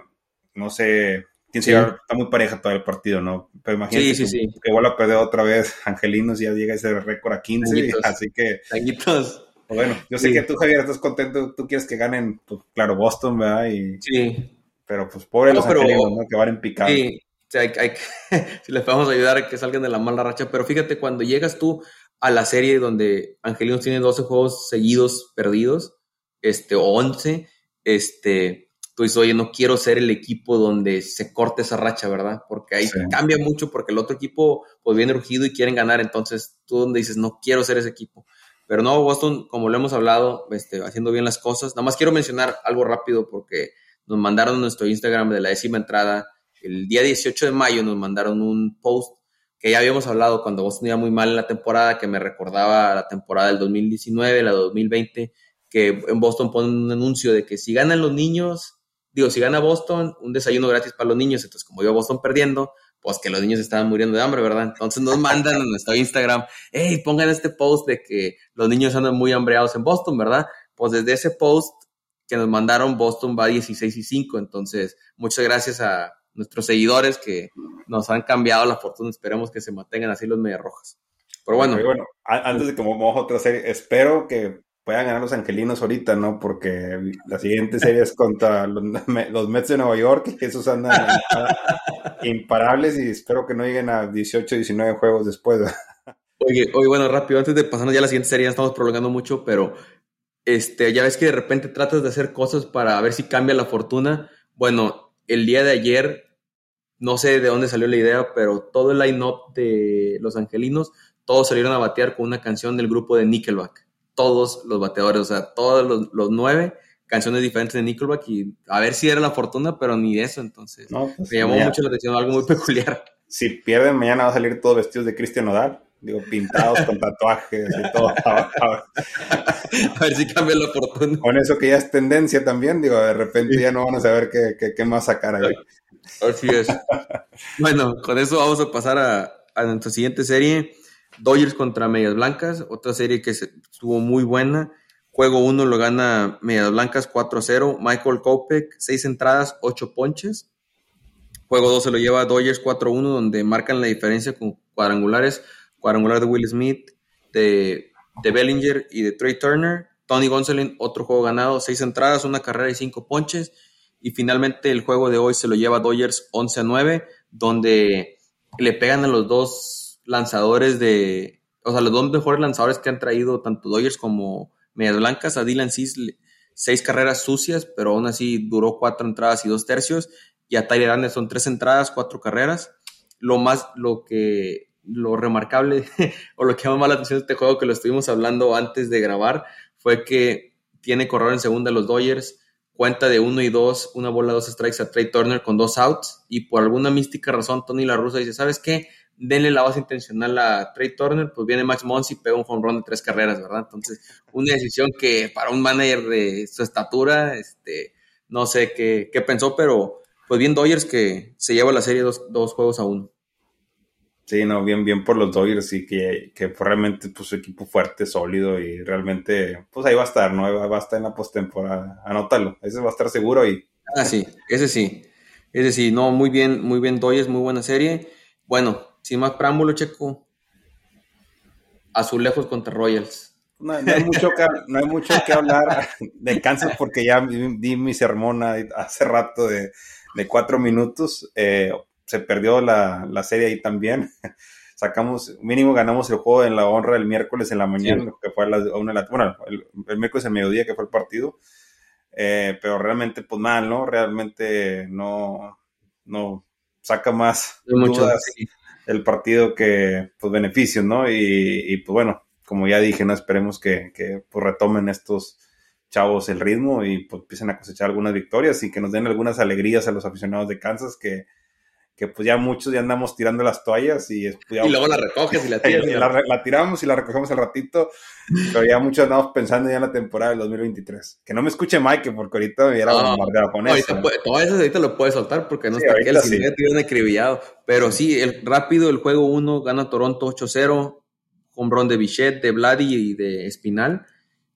no sé, quién se está muy pareja todo el partido, ¿no? Pero imagínate que, que, vuelva a perder otra vez angelinos, ya llega ese récord a 15, así que... Pues bueno, yo sé que tú, Javier, estás contento, tú quieres que ganen, pues, claro, Boston, ¿verdad? Y, sí. Pero pues pobre los angelinos, ¿no? Que van en picado. Sí, hay, si les podemos ayudar a que salgan de la mala racha, pero fíjate, cuando llegas tú a la serie donde Angelinos tiene 12 juegos seguidos perdidos, este, o 11, este, tú dices, oye, no quiero ser el equipo donde se corte esa racha, ¿verdad? Porque ahí cambia mucho porque el otro equipo pues viene rugido y quieren ganar, entonces tú donde dices, no quiero ser ese equipo. Pero no, Boston, como lo hemos hablado, este, haciendo bien las cosas. Nada más quiero mencionar algo rápido porque nos mandaron nuestro Instagram de la décima entrada el día 18 de mayo nos mandaron un post que ya habíamos hablado cuando Boston iba muy mal en la temporada, que me recordaba la temporada del 2019, la 2020, que en Boston ponen un anuncio de que si ganan los niños, digo, si gana Boston, un desayuno gratis para los niños. Entonces, como iba Boston perdiendo, pues que los niños estaban muriendo de hambre, ¿verdad? Entonces nos mandan en nuestro Instagram, hey, pongan este post de que los niños andan muy hambreados en Boston, ¿verdad? Pues desde ese post que nos mandaron, Boston va 16 y 5. Entonces, muchas gracias a, nuestros seguidores que nos han cambiado la fortuna. Esperemos que se mantengan así los medias rojas. Pero bueno. bueno, antes de que vamos a otra serie, espero que puedan ganar los angelinos ahorita, ¿no? Porque la siguiente serie es contra los, Mets de Nueva York, que esos andan imparables y espero que no lleguen a 18, 19 juegos después. Oye, oye, bueno, rápido, antes de pasarnos ya a la siguiente serie, ya estamos prolongando mucho, pero este, ya ves que de repente tratas de hacer cosas para ver si cambia la fortuna. Bueno, el día de ayer no sé de dónde salió la idea, pero todo el line-up de Los Angelinos, todos salieron a batear con una canción del grupo de Nickelback. Todos los bateadores, o sea, todos los, nueve canciones diferentes de Nickelback y a ver si era la fortuna, pero ni eso, entonces. Pues, me llamó mucho la atención, algo muy peculiar. Si pierden, mañana va a salir todos vestidos de Cristian Nodal. digo, pintados con tatuajes y todo. a ver si cambia la fortuna. Con eso que ya es tendencia también, digo, de repente ya no van a saber qué, qué, más sacar ahí. Así es. bueno, con eso vamos a pasar a, a nuestra siguiente serie. Dodgers contra Medias Blancas, otra serie que estuvo muy buena. Juego 1 lo gana Medias Blancas 4-0. Michael Kopek, 6 entradas, 8 ponches. Juego 2 se lo lleva Dodgers 4-1, donde marcan la diferencia con cuadrangulares. Cuadrangular de Will Smith, de, de Bellinger y de Trey Turner. Tony Gonsolin, otro juego ganado, 6 entradas, una carrera y 5 ponches. Y finalmente el juego de hoy se lo lleva Dodgers 11 9, donde le pegan a los dos lanzadores de, o sea, los dos mejores lanzadores que han traído tanto Dodgers como Medias Blancas, a Dylan Cis, seis carreras sucias, pero aún así duró cuatro entradas y dos tercios, y a Tyler Anderson tres entradas, cuatro carreras. Lo más, lo que, lo remarcable o lo que llama más la atención de este juego que lo estuvimos hablando antes de grabar fue que tiene corredor en segunda los Dodgers, cuenta de uno y dos, una bola, dos strikes a Trey Turner con dos outs, y por alguna mística razón Tony La Russa dice, ¿sabes qué? denle la base intencional a Trey Turner, pues viene Max Monsi y pega un home run de tres carreras, ¿verdad? Entonces, una decisión que para un manager de su estatura, este, no sé qué, qué pensó, pero pues bien Dodgers que se lleva la serie dos, dos, juegos a uno. Sí, no, bien, bien por los Dodgers y que, que realmente pues su equipo fuerte, sólido y realmente, pues ahí va a estar, ¿no? Va a estar en la postemporada, anótalo, ese va a estar seguro y... Ah, sí, ese sí, ese sí, no, muy bien, muy bien Dodgers, muy buena serie. Bueno, sin más preámbulo, Checo. Azulejos contra Royals. No, hay mucho que, no, hay mucho que, hablar de Kansas porque ya di mi sermón hace rato de, cuatro minutos. Eh, se perdió la, serie ahí también. Sacamos, mínimo ganamos el juego en la honra el miércoles en la mañana, que fue la, bueno, el, miércoles en mediodía que fue el partido. Eh, pero realmente, pues mal, ¿no? Realmente no, no saca más dudas el partido que, pues, beneficios, ¿no? Y, pues bueno, como ya dije, ¿no? Esperemos que, que pues, retomen estos chavos el ritmo y pues empiecen a cosechar algunas victorias y que nos den algunas alegrías a los aficionados de Kansas que, que pues ya muchos ya andamos tirando las toallas y... y luego la recoges y la tiras. la, tiramos y la recogemos al ratito, pero ya muchos andamos pensando ya en la temporada del 2023. Que no me escuche Mike, porque ahorita me hubiera bombardeado con eso. todo eso ahorita lo puedes soltar porque no está aquí el cine te acribillado. Pero sí, el, rápido el juego 1 gana Toronto 8-0, con Bron de Bichette, de Vladi y de Espinal,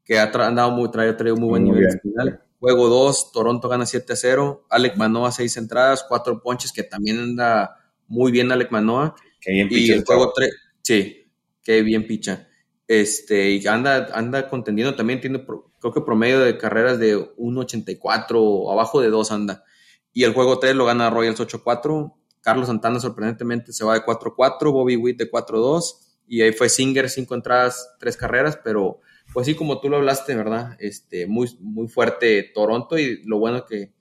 que ha andado muy, traído, traído muy buen nivel Espinal. Juego 2, Toronto gana 7 a 0. Alec Manoa 6 entradas, 4 ponches, que también anda muy bien Alec Manoa. Qué bien picha. Y el juego 3, sí, qué bien picha. Este, y anda, anda contendiendo también, tiene creo que promedio de carreras de 1.84 o abajo de 2 anda. Y el juego 3 lo gana Royals 8-4. Carlos Santana sorprendentemente se va de 4-4, Bobby Witt de 4-2. Y ahí fue Singer, 5 entradas, 3 carreras, pero pues sí, como tú lo hablaste, ¿verdad? Este, muy, muy fuerte Toronto y lo bueno que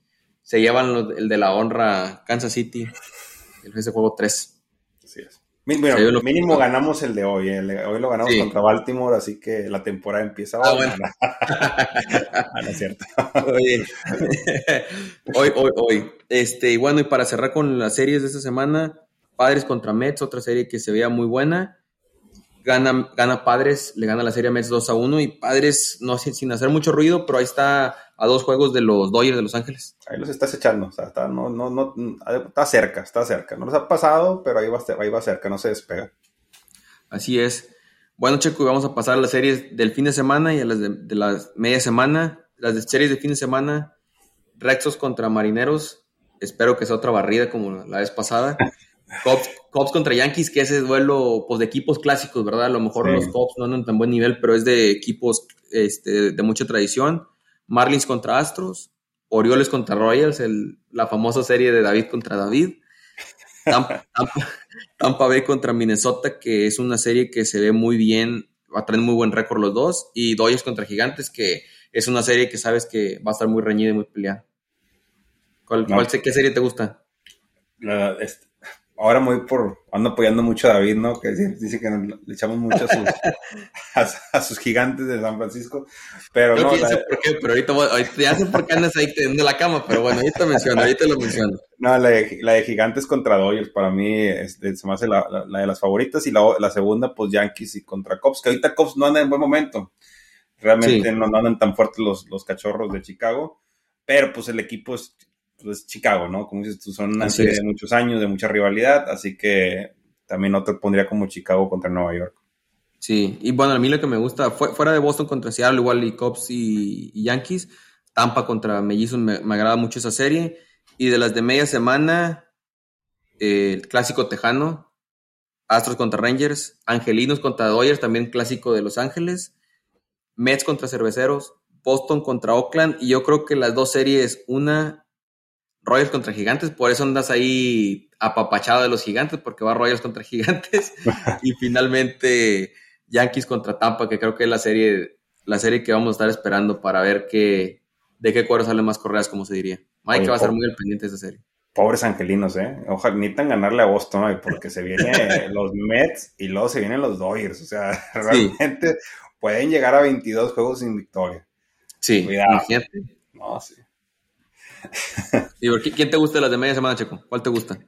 se llevan el de la honra Kansas City, el ese juego 3. Así es. Bueno, mínimo ganamos el de hoy. hoy lo ganamos contra Baltimore, así que la temporada empieza ah, bueno. ah, no es cierto. Oye. hoy, hoy, hoy. Este, y bueno, y para cerrar con las series de esta semana, Padres contra Mets, otra serie que se veía muy buena gana, gana Padres, le gana la serie a Mets 2 a 1 y Padres, no sin, hacer mucho ruido, pero ahí está a dos juegos de los Dodgers de Los Ángeles. Ahí los estás echando, o sea, está, no, no, no, está cerca, está cerca. No los ha pasado, pero ahí va, ahí va cerca, no se despega. Así es. Bueno, Checo, vamos a pasar a las series del fin de semana y a las de, de la media semana. Las de series de fin de semana, Rexos contra Marineros. Espero que sea otra barrida como la vez pasada. Cubs, contra Yankees, que ese es duelo pues, de equipos clásicos, ¿verdad? A lo mejor los Cubs no andan tan buen nivel, pero es de equipos este, de mucha tradición. Marlins contra Astros, Orioles contra Royals, el, la famosa serie de David contra David. Tampa, Tampa, Bay contra Minnesota, que es una serie que se ve muy bien, va a tener muy buen récord los dos. Y Dodgers contra Gigantes, que es una serie que sabes que va a estar muy reñida y muy peleada. ¿Cuál, ¿Qué serie te gusta? La, este, ahora muy por, ando apoyando mucho a David, ¿no? Que dice que le echamos mucho a sus, gigantes de San Francisco, pero no. por qué, pero ahorita, ya sé por qué andas ahí teniendo la cama, pero bueno, ahorita menciono, ahorita lo menciono. No, la de, gigantes contra Dodgers, para mí este, se me hace la, de las favoritas y la, segunda, pues Yankees y contra Cubs, que ahorita Cubs no anda en buen momento. Realmente no, andan tan fuertes los, los cachorros de Chicago, pero pues el equipo es pues, Chicago, ¿no? Como dices tú, son de muchos años, de mucha rivalidad, así que también otro pondría como Chicago contra Nueva York. Sí, y bueno, a mí lo que me gusta, fuera de Boston contra Seattle, igual y Cubs y, Yankees, Tampa contra Mellizos, me, agrada mucho esa serie. Y de las de media semana, el clásico tejano, Astros contra Rangers, Angelinos contra Dodgers, también clásico de Los Ángeles, Mets contra Cerveceros, Boston contra Oakland, y yo creo que las dos series, una Royals contra Gigantes, por eso andas ahí apapachado de los Gigantes, porque va Royals contra Gigantes. y finalmente Yankees contra Tampa, que creo que es la serie, la serie que vamos a estar esperando para ver qué, de qué cuadro salen más correas, como se diría. Mike va a estar muy al pendiente de esa serie. Pobres angelinos, ¿eh? Ojalá necesitan ganarle a Boston, porque se vienen los Mets y luego se vienen los Dodgers. O sea, realmente pueden llegar a 22 juegos sin victoria. Sí, Cuidado. No, sí. ¿quién te gusta de las de media semana, Checo? ¿Cuál te gusta?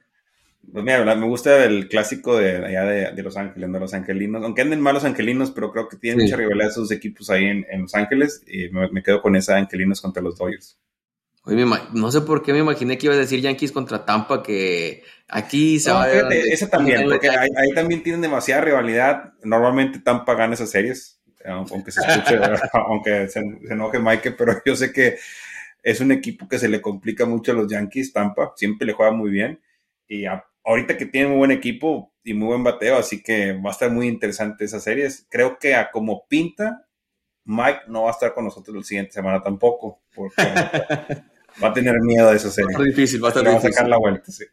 Pues mira, me gusta el clásico de allá de, Los Ángeles, de los angelinos. Aunque anden mal los angelinos, pero creo que tienen mucha rivalidad esos equipos ahí en, Los Ángeles. Y me, quedo con esa angelinos contra los Dodgers. no sé por qué me imaginé que iba a decir Yankees contra Tampa, que aquí se va a ver. Ese también, porque ahí, también tienen demasiada rivalidad. Normalmente Tampa gana esas series, aunque se escuche, aunque se, se enoje Mike, pero yo sé que es un equipo que se le complica mucho a los Yankees, Tampa, siempre le juega muy bien. Y ahorita que tiene muy buen equipo y muy buen bateo, así que va a estar muy interesante esa serie. Creo que a como pinta, Mike no va a estar con nosotros la siguiente semana tampoco, porque va a tener miedo de esa serie. Va a difícil, va a estar difícil. a sacar la vuelta, sí.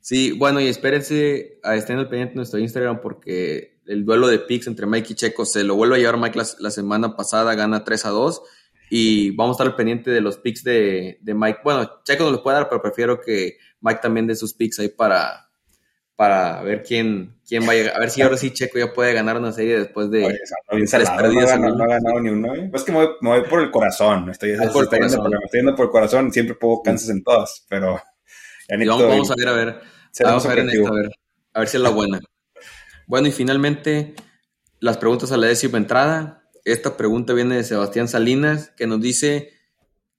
Sí, bueno, y espérense a estén al pendiente de nuestro Instagram porque el duelo de picks entre Mike y Checo se lo vuelve a llevar Mike la, la semana pasada, gana 3 a 2 y vamos a estar al pendiente de los picks de, Mike. Bueno, Checo no los puede dar, pero prefiero que Mike también dé sus picks ahí para, para ver quién, quién va a llegar. A ver si ahora sí Checo ya puede ganar una serie después de Oye, no, ha ganado, ni uno. Es que me voy, por el corazón. Estoy, ah, por estoy, Yendo por, estoy, yendo por, el corazón. Siempre puedo Kansas en todas, pero... vamos, a ver, a ver. Vamos a ver, en a ver. A ver si es la buena. Bueno, y finalmente, las preguntas a la décima entrada. Esta pregunta viene de Sebastián Salinas, que nos dice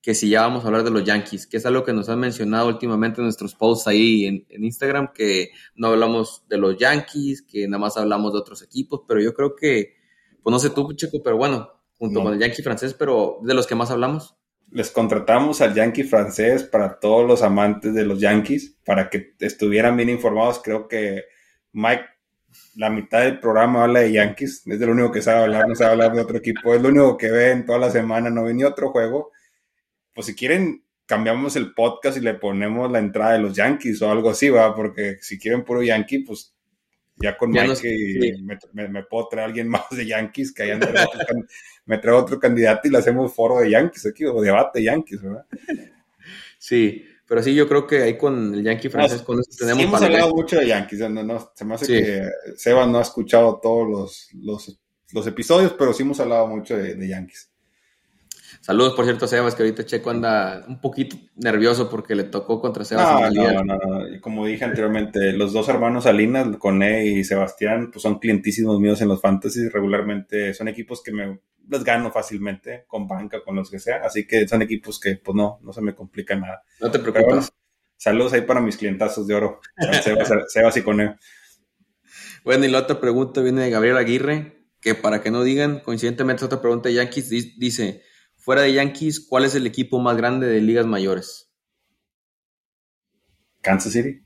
que si ya vamos a hablar de los Yankees, que es algo que nos han mencionado últimamente en nuestros posts ahí en, Instagram, que no hablamos de los Yankees, que nada más hablamos de otros equipos, pero yo creo que, pues no sé tú, Checo, pero bueno, junto con el Yankee francés, pero de los que más hablamos. Les contratamos al Yankee francés para todos los amantes de los Yankees, para que estuvieran bien informados. Creo que Mike la mitad del programa habla de Yankees, es lo único que sabe hablar, no sabe hablar de otro equipo, es lo único que ve en toda la semana, no ve ni otro juego. Pues si quieren, cambiamos el podcast y le ponemos la entrada de los Yankees o algo así, va, porque si quieren puro Yankee, pues ya con Mike me, puedo traer a alguien más de Yankees, que me trae otro candidato y le hacemos foro de Yankees aquí, o debate Yankees, ¿verdad? Sí, pero sí, yo creo que ahí con el Yankee francés, con eso tenemos. Sí hemos hablado mucho de Yankees. No, se me hace que Seba no ha escuchado todos los, los, los, episodios, pero sí hemos hablado mucho de, Yankees. Saludos, por cierto, a Sebas, que ahorita Checo anda un poquito nervioso porque le tocó contra Sebas. No, no, no, no, Como dije anteriormente, los dos hermanos Salinas, Coné y Sebastián, pues son clientísimos míos en los fantasy. Regularmente son equipos que me los gano fácilmente con banca, con los que sea. Así que son equipos que, pues no, no se me complica nada. No te preocupes. saludos ahí para mis clientazos de oro. Sebas, y Coneo. Bueno, y la otra pregunta viene de Gabriel Aguirre, que para que no digan, coincidentemente otra pregunta de Yankees dice, fuera de Yankees, ¿cuál es el equipo más grande de ligas mayores? Kansas City.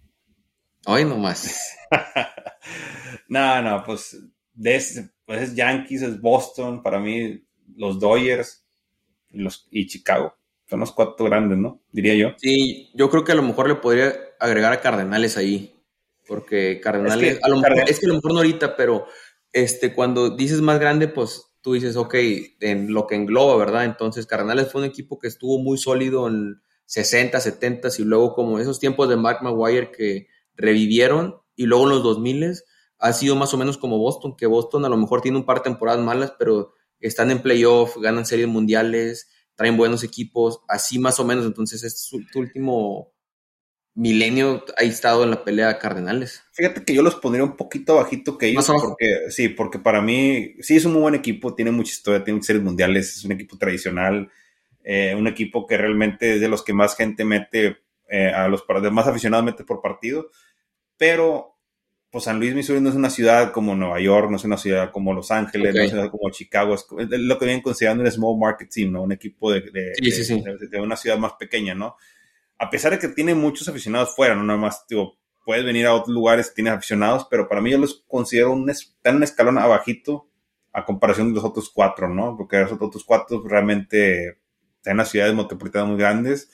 Hoy nomás. no, no, pues de, pues es Yankees, es Boston, para mí los Dodgers y, los, y Chicago. Son los cuatro grandes, ¿no? Diría yo. Sí, yo creo que a lo mejor le podría agregar a Cardenales ahí. Porque Cardenales, es que a, lo mejor, es que a lo mejor no ahorita, pero este, cuando dices más grande, pues tú dices, ok, en lo que engloba, ¿verdad? Entonces, Cardenales fue un equipo que estuvo muy sólido en 60, 70 y luego como esos tiempos de Mark Maguire que revivieron y luego en los 2000 ha sido más o menos como Boston, que Boston a lo mejor tiene un par de temporadas malas, pero están en playoff, ganan series mundiales, traen buenos equipos, así más o menos. Entonces, este último milenio ha estado en la pelea de Cardenales. Fíjate que yo los pondría un poquito bajito que ellos, porque sí, porque para mí sí es un muy buen equipo, tiene mucha historia, tiene series mundiales, es un equipo tradicional, eh, un equipo que realmente es de los que más gente mete, eh, a los más aficionados mete por partido, pero pues San Luis, Missouri no es una ciudad como Nueva York, no es una ciudad como Los Ángeles, no es una ciudad como Chicago, es lo que vienen considerando un small market team, ¿no? Un equipo de, de, una ciudad más pequeña, ¿no? A pesar de que tiene muchos aficionados fuera, no nada más, digo, puedes venir a otros lugares, tienes aficionados, pero para mí yo los considero un, están un escalón abajito a comparación de los otros cuatro, ¿no? Porque los otros cuatro realmente están en ciudades metropolitanas muy grandes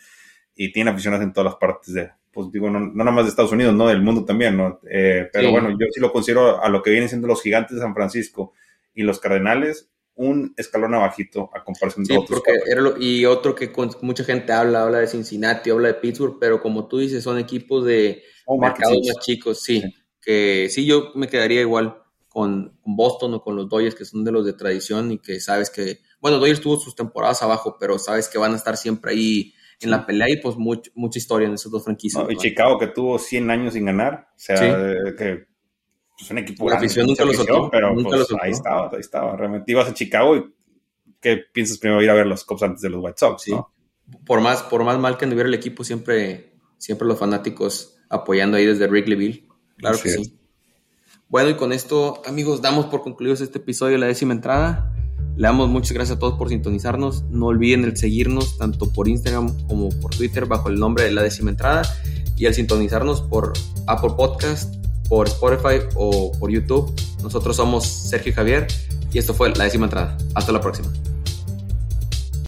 y tienen aficionados en todas las partes de, pues digo, no, nada más de Estados Unidos, ¿no? Del mundo también, ¿no? Eh, pero bueno, yo sí lo considero a lo que vienen siendo los gigantes de San Francisco y los Cardenales, un escalón abajito a comparación de Porque era y otro que mucha gente habla, habla de Cincinnati, habla de Pittsburgh, pero como tú dices, son equipos de oh, mercados más chicos, sí, Que sí, yo me quedaría igual con, Boston o con los Dodgers, que son de los de tradición y que sabes que, bueno, Dodgers tuvo sus temporadas abajo, pero sabes que van a estar siempre ahí en la pelea y pues mucha historia en esas dos franquicias. y Chicago que tuvo 100 años sin ganar, o sea, que pues, un equipo grande, afición nunca lo soltó, pero pues, ahí estaba, ahí estaba. Realmente ibas a Chicago y ¿qué piensas primero ir a ver los Cubs antes de los White Sox? Sí. Por más, por más mal que anduviera el equipo, siempre, siempre los fanáticos apoyando ahí desde Wrigleyville. Claro que sí. Bueno, y con esto, amigos, damos por concluidos este episodio de la décima entrada. Le damos muchas gracias a todos por sintonizarnos. No olviden el seguirnos tanto por Instagram como por Twitter bajo el nombre de la décima entrada y al sintonizarnos por Apple Podcast, por Spotify o por YouTube. Nosotros somos Sergio Javier y esto fue la décima entrada. Hasta la próxima.